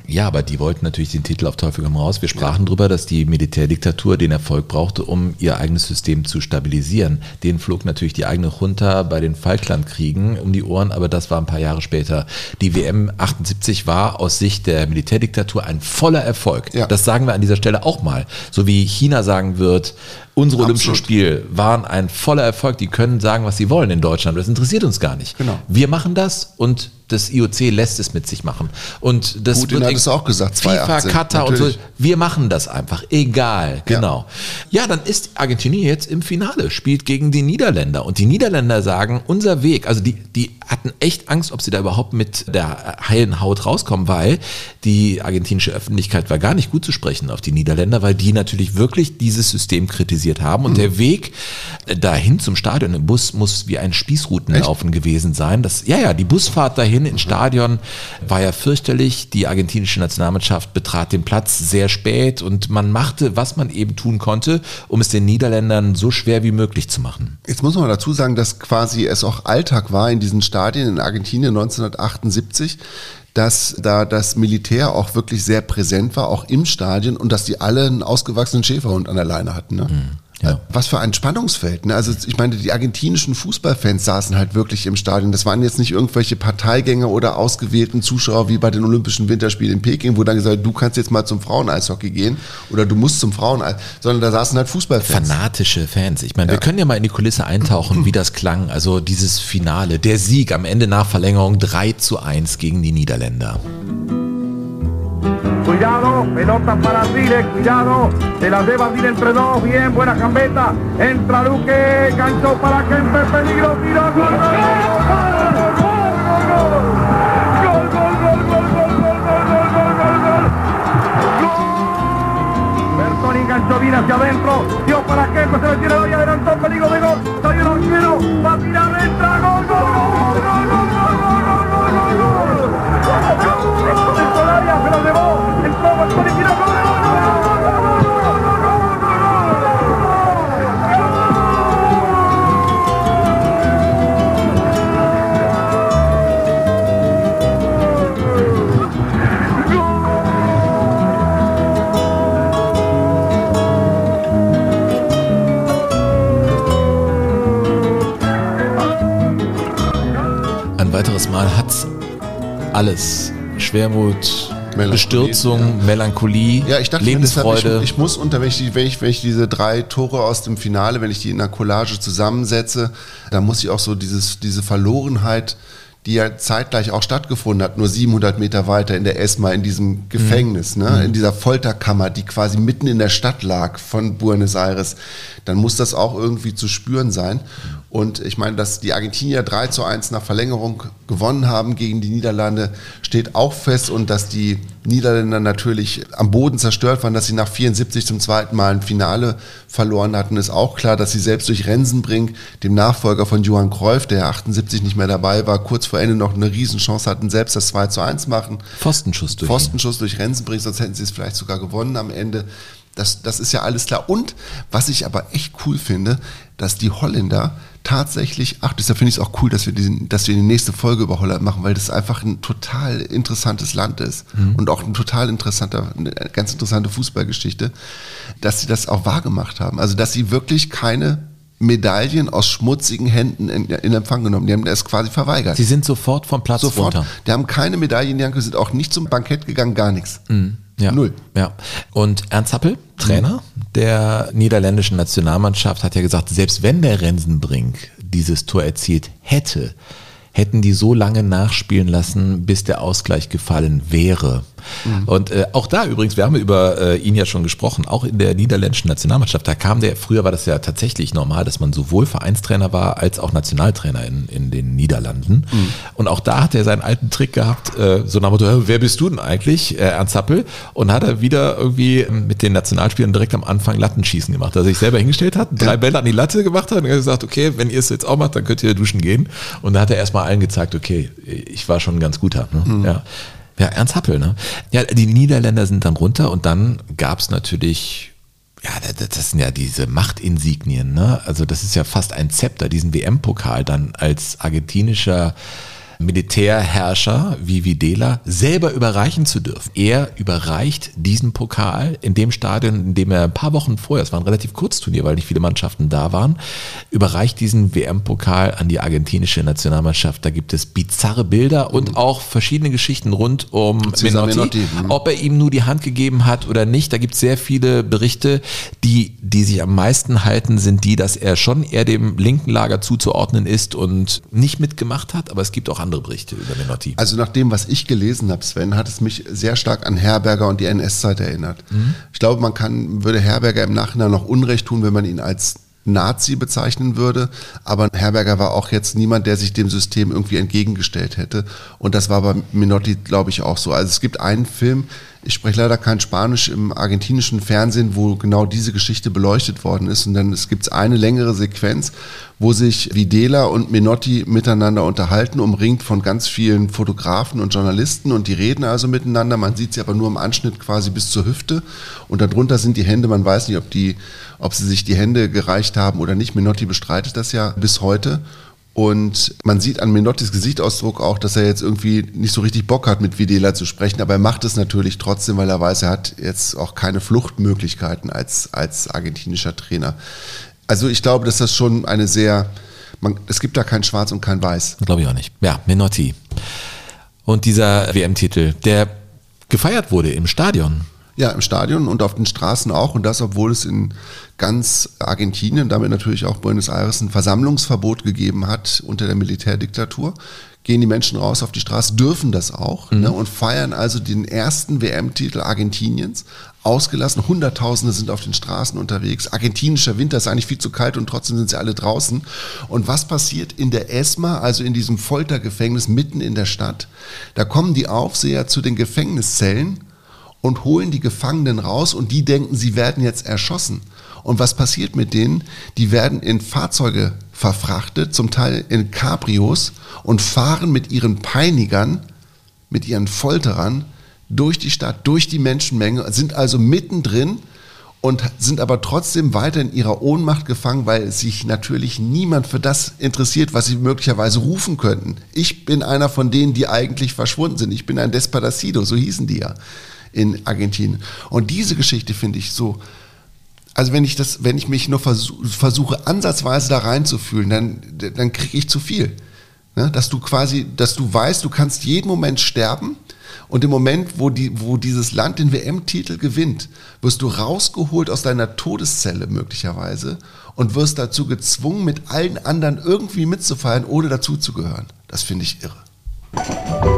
[SPEAKER 2] Ja, aber die wollten natürlich den Titel auf Teufel komm raus. Wir sprachen drüber, dass die Militärdiktatur den Erfolg brauchte, um ihr eigenes System zu stabilisieren. Den flog natürlich die eigene Junta bei den Falklandkriegen um die Ohren, aber das war ein paar Jahre später. Die WM 78 war aus Sicht der Militärdiktatur ein voller Erfolg. Das sagen wir an dieser Stelle auch mal. So wie China sagen wird, unsere Olympischen Spiele waren ein voller Erfolg. Die können sagen, was sie wollen in Deutschland. Das interessiert uns gar nicht.
[SPEAKER 3] Genau.
[SPEAKER 2] Wir machen das und das IOC lässt es mit sich machen. Und das
[SPEAKER 3] Putin hat es auch gesagt,
[SPEAKER 2] FIFA,
[SPEAKER 3] 2018,
[SPEAKER 2] Katar und so. Wir machen das einfach. Egal. Genau. Ja. dann ist Argentinien jetzt im Finale, spielt gegen die Niederländer. Und die Niederländer sagen, unser Weg, also die, die hatten echt Angst, ob sie da überhaupt mit der heilen Haut rauskommen, weil die argentinische Öffentlichkeit war gar nicht gut zu sprechen auf die Niederländer, weil die natürlich wirklich dieses System kritisiert haben. Und
[SPEAKER 3] Mhm.
[SPEAKER 2] der Weg dahin zum Stadion im Bus muss wie ein Spießrutenlaufen gewesen sein. Das, ja, ja, die Busfahrt dahin ins Stadion war ja fürchterlich. Die argentinische Nationalmannschaft betrat den Platz sehr spät und man machte, was man eben tun konnte, um es den Niederländern so schwer wie möglich zu machen.
[SPEAKER 3] Jetzt muss man dazu sagen, dass quasi es auch Alltag war in diesen Stadien in Argentinien 1978, dass da das Militär auch wirklich sehr präsent war, auch im Stadion und dass die alle einen ausgewachsenen Schäferhund an der Leine hatten. Ne?
[SPEAKER 2] Ja.
[SPEAKER 3] Was für ein Spannungsfeld. Ne? Also ich meine, die argentinischen Fußballfans saßen halt wirklich im Stadion. Das waren jetzt nicht irgendwelche Parteigänger oder ausgewählten Zuschauer wie bei den Olympischen Winterspielen in Peking, wo dann gesagt du kannst jetzt mal zum Fraueneishockey gehen oder du musst zum Fraueneis, sondern da saßen halt Fußballfans.
[SPEAKER 2] Fanatische Fans. Ich meine, wir können ja mal in die Kulisse eintauchen, wie das klang. Also dieses Finale, der Sieg am Ende nach Verlängerung 3 zu 1 gegen die Niederländer.
[SPEAKER 17] Cuidado, pelota para Ardiles, cuidado, se la debe Ardiles entre dos, bien, buena gambeta, entra Luque, gancho para Kempe, peligro, tiro, gol, gol, gol, gol, gol, gol, gol, gol, gol. Bertoni enganchó bien hacia adentro, dio para Kempe, se le tira hoy, adelantó, peligro de gol, salió el arquero, va a tirar, entra, gol, gol, gol, gol,
[SPEAKER 2] weiteres Mal hat's alles. Schwermut, Bestürzung, Melancholie,
[SPEAKER 3] Ja, ich dachte
[SPEAKER 2] Lebensfreude.
[SPEAKER 3] deshalb, ich, ich muss unter, wenn ich, die- wenn, ich, wenn ich diese drei Tore aus dem Finale, wenn ich die in einer Collage zusammensetze, dann muss ich auch so dieses, diese Verlorenheit, die ja zeitgleich auch stattgefunden hat, nur 700 Meter weiter in der ESMA, in diesem Gefängnis, ne,
[SPEAKER 2] Mhm.
[SPEAKER 3] in dieser Folterkammer, die quasi mitten in der Stadt lag von Buenos Aires, dann muss das auch irgendwie zu spüren sein. Und ich meine, dass die Argentinier 3 zu 1 nach Verlängerung gewonnen haben gegen die Niederlande, steht auch fest und dass die Niederländer natürlich am Boden zerstört waren, dass sie nach 74 zum zweiten Mal ein Finale verloren hatten, ist auch klar, dass sie selbst durch Rensenbrink, dem Nachfolger von Johann Cruyff, der 78 nicht mehr dabei war, kurz vor Ende noch eine Riesenchance hatten, selbst das 2 zu 1 machen.
[SPEAKER 2] Pfostenschuss durch.
[SPEAKER 3] Pfostenschuss durch Rensenbrink, sonst hätten sie es vielleicht sogar gewonnen am Ende. Das, das ist ja alles klar. Und was ich aber echt cool finde, dass die Holländer tatsächlich, ach, deshalb finde ich es auch cool, dass wir, diesen, dass wir die nächste Folge über Holland machen, weil das einfach ein total interessantes Land ist
[SPEAKER 2] Mhm.
[SPEAKER 3] und auch ein total interessanter, eine ganz interessante Fußballgeschichte, dass sie das auch wahrgemacht haben. Also, dass sie wirklich keine Medaillen aus schmutzigen Händen in, in Empfang genommen. Die haben das quasi verweigert.
[SPEAKER 2] Sie sind sofort vom Platz
[SPEAKER 3] Sofort.
[SPEAKER 2] runter.
[SPEAKER 3] Die haben keine Medaillen die sind auch nicht zum Bankett gegangen, gar nichts.
[SPEAKER 2] Mhm. Ja.
[SPEAKER 3] Null.
[SPEAKER 2] Ja. Und Ernst Happel, Trainer der niederländischen Nationalmannschaft, hat ja gesagt, selbst wenn der Rensenbrink dieses Tor erzielt hätte, hätten die so lange nachspielen lassen, bis der Ausgleich gefallen wäre. Und äh, auch da übrigens, wir haben über äh, ihn ja schon gesprochen, auch in der niederländischen Nationalmannschaft, da kam der, früher war das ja tatsächlich normal, dass man sowohl Vereinstrainer war als auch Nationaltrainer in, in den Niederlanden. Und auch da hat er seinen alten Trick gehabt, äh, so nach dem Motto, wer bist du denn eigentlich, äh, Ernst Happel? Und hat er wieder irgendwie mit den Nationalspielern direkt am Anfang Lattenschießen gemacht, dass er sich selber hingestellt hat, drei Bälle an die Latte gemacht hat und gesagt, okay, wenn ihr es jetzt auch macht, dann könnt ihr duschen gehen. Und da hat er erstmal allen gezeigt, okay, ich war schon ein ganz guter. Ne? Ja. Ja, Ernst Happel, ne? Ja, die Niederländer sind dann runter und dann gab es natürlich ja, das, das sind ja diese Machtinsignien, ne? Also das ist ja fast ein Zepter, diesen WM-Pokal dann als argentinischer Militärherrscher wie Videla selber überreichen zu dürfen. Er überreicht diesen Pokal in dem Stadion, in dem er ein paar Wochen vorher, es war ein relativ Kurzturnier, weil nicht viele Mannschaften da waren, überreicht diesen WM-Pokal an die argentinische Nationalmannschaft. Da gibt es bizarre Bilder und auch verschiedene Geschichten rund um Menotti,
[SPEAKER 3] Menotti, mhm.
[SPEAKER 2] ob er ihm nur die Hand gegeben hat oder nicht. Da gibt es sehr viele Berichte, die, die sich am meisten halten, sind die, dass er schon eher dem linken Lager zuzuordnen ist und nicht mitgemacht hat, aber es gibt auch andere Berichte über Menotti.
[SPEAKER 3] Also nach dem, was ich gelesen habe, Sven, hat es mich sehr stark an Herberger und die NS-Zeit erinnert.
[SPEAKER 2] Mhm.
[SPEAKER 3] Ich glaube, man kann, würde Herberger im Nachhinein noch Unrecht tun, wenn man ihn als Nazi bezeichnen würde. Aber Herberger war auch jetzt niemand, der sich dem System irgendwie entgegengestellt hätte. Und das war bei Menotti, glaube ich, auch so. Also es gibt einen Film, ich spreche leider kein Spanisch im argentinischen Fernsehen, wo genau diese Geschichte beleuchtet worden ist. Und dann es gibt eine längere Sequenz, wo sich Videla und Menotti miteinander unterhalten, umringt von ganz vielen Fotografen und Journalisten. Und die reden also miteinander. Man sieht sie aber nur im Anschnitt quasi bis zur Hüfte. Und darunter sind die Hände. Man weiß nicht, ob, die, ob sie sich die Hände gereicht haben oder nicht. Menotti bestreitet das ja bis heute. Und man sieht an Menottis Gesichtsausdruck auch, dass er jetzt irgendwie nicht so richtig Bock hat, mit Videla zu sprechen. Aber er macht es natürlich trotzdem, weil er weiß, er hat jetzt auch keine Fluchtmöglichkeiten als, als argentinischer Trainer. Also ich glaube, dass das schon eine sehr, man, es gibt da kein Schwarz und kein Weiß.
[SPEAKER 2] Glaube ich auch nicht. Ja, Menotti. Und dieser WM-Titel, der gefeiert wurde im Stadion.
[SPEAKER 3] Ja, im Stadion und auf den Straßen auch. Und das, obwohl es in ganz Argentinien, damit natürlich auch Buenos Aires, ein Versammlungsverbot gegeben hat unter der Militärdiktatur. Gehen die Menschen raus auf die Straße, dürfen das auch
[SPEAKER 2] Mhm.
[SPEAKER 3] ne, und feiern also den ersten WM-Titel Argentiniens. Ausgelassen, Hunderttausende sind auf den Straßen unterwegs. Argentinischer Winter ist eigentlich viel zu kalt und trotzdem sind sie alle draußen. Und was passiert in der ESMA, also in diesem Foltergefängnis mitten in der Stadt? Da kommen die Aufseher zu den Gefängniszellen und holen die Gefangenen raus und die denken, sie werden jetzt erschossen. Und was passiert mit denen? Die werden in Fahrzeuge verfrachtet, zum Teil in Cabrios und fahren mit ihren Peinigern, mit ihren Folterern durch die Stadt, durch die Menschenmenge, sind also mittendrin und sind aber trotzdem weiter in ihrer Ohnmacht gefangen, weil sich natürlich niemand für das interessiert, was sie möglicherweise rufen könnten. Ich bin einer von denen, die eigentlich verschwunden sind. Ich bin ein Despadecido, so hießen die ja in Argentinien. Und diese Geschichte finde ich so, also wenn ich das, wenn ich mich nur versuch, versuche, ansatzweise da reinzufühlen, dann, dann kriege ich zu viel. Ne? Dass du quasi, dass du weißt, du kannst jeden Moment sterben und im Moment, wo, die, wo dieses Land den WM-Titel gewinnt, wirst du rausgeholt aus deiner Todeszelle möglicherweise und wirst dazu gezwungen, mit allen anderen irgendwie mitzufeiern, ohne dazuzugehören. Das finde ich irre.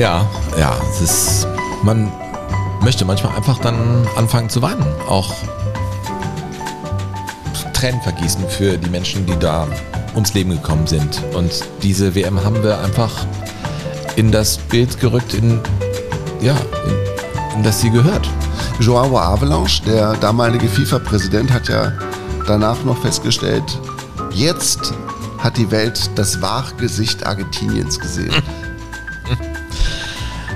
[SPEAKER 2] Ja, ja, es ist, man möchte manchmal einfach dann anfangen zu weinen. Auch Tränen vergießen für die Menschen, die da ums Leben gekommen sind. Und diese WM haben wir einfach in das Bild gerückt, in, ja, in, in das sie gehört.
[SPEAKER 3] Joao Avalanche, der damalige FIFA-Präsident, hat ja danach noch festgestellt, jetzt hat die Welt das wahre Gesicht Argentiniens gesehen.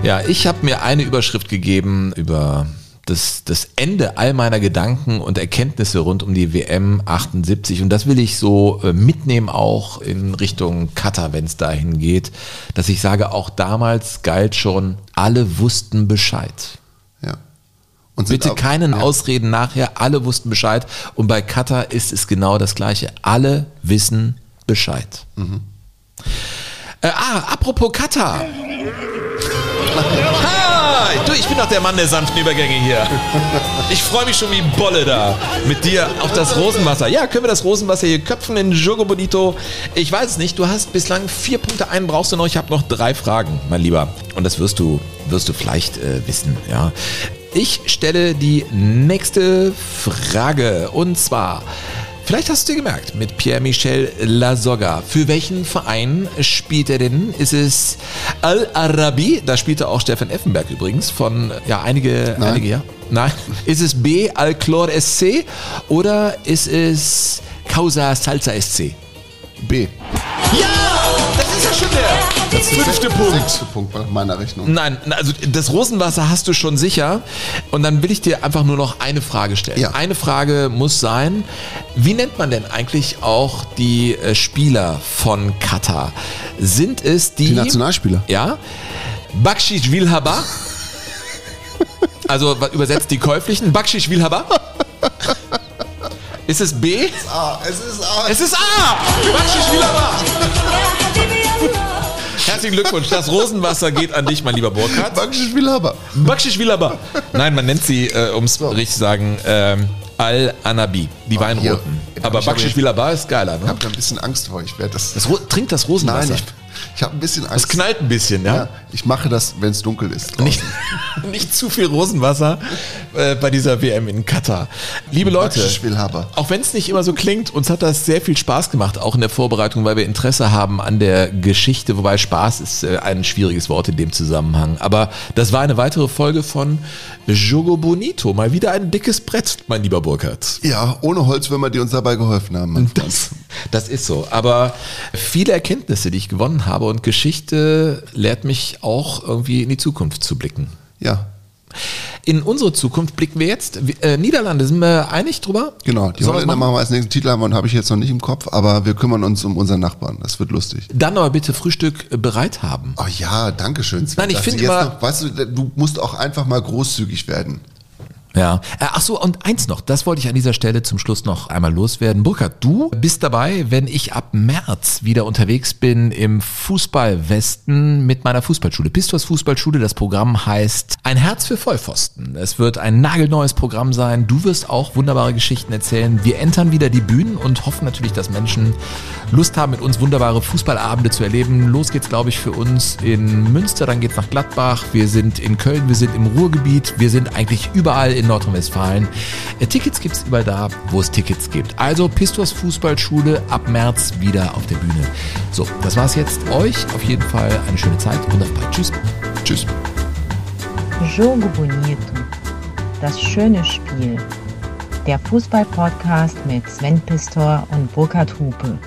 [SPEAKER 2] Ja, ich habe mir eine Überschrift gegeben über das, das Ende all meiner Gedanken und Erkenntnisse rund um die WM 78 und das will ich so äh, mitnehmen auch in Richtung Katar, wenn es dahin geht, dass ich sage, auch damals galt schon, alle wussten Bescheid.
[SPEAKER 3] Ja.
[SPEAKER 2] Und Bitte
[SPEAKER 3] auch-
[SPEAKER 2] keinen
[SPEAKER 3] ja.
[SPEAKER 2] Ausreden nachher, alle wussten Bescheid und bei Katar ist es genau das gleiche, alle wissen Bescheid.
[SPEAKER 3] Mhm.
[SPEAKER 2] Äh, ah, apropos Katar. Ha, du, ich bin doch der Mann der sanften Übergänge hier. Ich freue mich schon wie Bolle da mit dir auf das Rosenwasser. Ja, können wir das Rosenwasser hier köpfen in Jogo Bonito? Ich weiß es nicht. Du hast bislang vier Punkte ein, brauchst du noch. Ich habe noch drei Fragen, mein Lieber. Und das wirst du, wirst du vielleicht äh, wissen, ja. Ich stelle die nächste Frage und zwar, vielleicht hast du dir gemerkt, mit Pierre-Michel Lasogga. Für welchen Verein spielt er denn? Ist es Al-Arabi? Da spielte auch Stefan Effenberg übrigens von, ja, einige,
[SPEAKER 3] Nein.
[SPEAKER 2] einige, ja. Nein. Ist es B, Al-Chlor SC oder ist es Causa Salsa SC?
[SPEAKER 3] B.
[SPEAKER 2] Ja, schon der
[SPEAKER 3] Das ist
[SPEAKER 2] fünfte
[SPEAKER 3] der
[SPEAKER 2] Punkt.
[SPEAKER 3] sechste Punkt nach meiner Rechnung.
[SPEAKER 2] Nein, also das Rosenwasser hast du schon sicher. Und dann will ich dir einfach nur noch eine Frage stellen. Eine Frage muss sein, wie nennt man denn eigentlich auch die äh, Spieler von Katar? Sind es die...
[SPEAKER 3] Die Nationalspieler.
[SPEAKER 2] Ja. Bakshish Wilhaba. Also übersetzt die Käuflichen. Bakshish Wilhaba. Ist es B?
[SPEAKER 3] A, es ist A.
[SPEAKER 2] Es ist A! Bakshish Wilhaba! Herzlichen Glückwunsch. Das Rosenwasser geht an dich, mein lieber Burkhard.
[SPEAKER 3] Bakshish Wilhaba.
[SPEAKER 2] Bakshish Wilhaba. Nein, man nennt sie, äh, um es richtig zu sagen, ähm, Al-Anabi, die Weinroten. Aber
[SPEAKER 3] Ich hab
[SPEAKER 2] Bakshish Wilhaba ist geiler,
[SPEAKER 3] Ich
[SPEAKER 2] ne?
[SPEAKER 3] habe da ein bisschen Angst vor. Ich werde das.
[SPEAKER 2] Das Ro trinkt das Rosenwasser.
[SPEAKER 3] Nein, ich, ich habe ein bisschen Angst.
[SPEAKER 2] Das knallt ein bisschen, ja?
[SPEAKER 3] Ja, ich mache das, wenn es dunkel ist.
[SPEAKER 2] Nicht, nicht zu viel Rosenwasser äh, bei dieser WM in Katar. Liebe Leute, auch wenn es nicht immer so klingt, uns hat das sehr viel Spaß gemacht, auch in der Vorbereitung, weil wir Interesse haben an der Geschichte, wobei Spaß ist äh, ein schwieriges Wort in dem Zusammenhang. Aber das war eine weitere Folge von Jogo Bonito. Mal wieder ein dickes Brett, mein lieber Burkhard.
[SPEAKER 3] Ja, ohne Holzwürmer, die uns dabei geholfen haben.
[SPEAKER 2] Das, das ist so. Aber viele Erkenntnisse, die ich gewonnen habe und Geschichte lehrt mich auch irgendwie in die Zukunft zu blicken.
[SPEAKER 3] Ja.
[SPEAKER 2] In unsere Zukunft blicken wir jetzt. Äh, Niederlande, sind wir einig drüber?
[SPEAKER 3] Genau, die
[SPEAKER 2] Sollen
[SPEAKER 3] Holländer
[SPEAKER 2] machen?
[SPEAKER 3] machen wir als nächsten Titel haben und habe ich jetzt noch nicht im Kopf, aber wir kümmern uns um unseren Nachbarn. Das wird lustig.
[SPEAKER 2] Dann aber bitte Frühstück äh, bereit haben.
[SPEAKER 3] Oh ja, danke schön.
[SPEAKER 2] Nein, ich finde immer-
[SPEAKER 3] noch- Weißt du, du musst auch einfach mal großzügig werden.
[SPEAKER 2] Ja. Äh, ach so, und eins noch, das wollte ich an dieser Stelle zum Schluss noch einmal loswerden. Burkhard, du bist dabei, wenn ich ab März wieder unterwegs bin im Fußballwesten mit meiner Fußballschule. Pistos Fußballschule, das Programm heißt Ein Herz für Vollpfosten. Es wird ein nagelneues Programm sein. Du wirst auch wunderbare Geschichten erzählen. Wir entern wieder die Bühnen und hoffen natürlich, dass Menschen Lust haben, mit uns wunderbare Fußballabende zu erleben. Los geht's, glaube ich, für uns in Münster, dann geht's nach Gladbach. Wir sind in Köln, wir sind im Ruhrgebiet, wir sind eigentlich überall in Nordrhein-Westfalen. Äh, Tickets gibt's überall da, wo es Tickets gibt. Also Pistos Fußballschule ab März wieder auf der Bühne. So, das war's jetzt. Euch auf jeden Fall eine schöne Zeit und auf bald. Tschüss.
[SPEAKER 3] Tschüss.
[SPEAKER 1] Jogo Bonito. Das schöne Spiel. Der Fußball-Podcast mit Sven Pistor und Burkhard Hupe.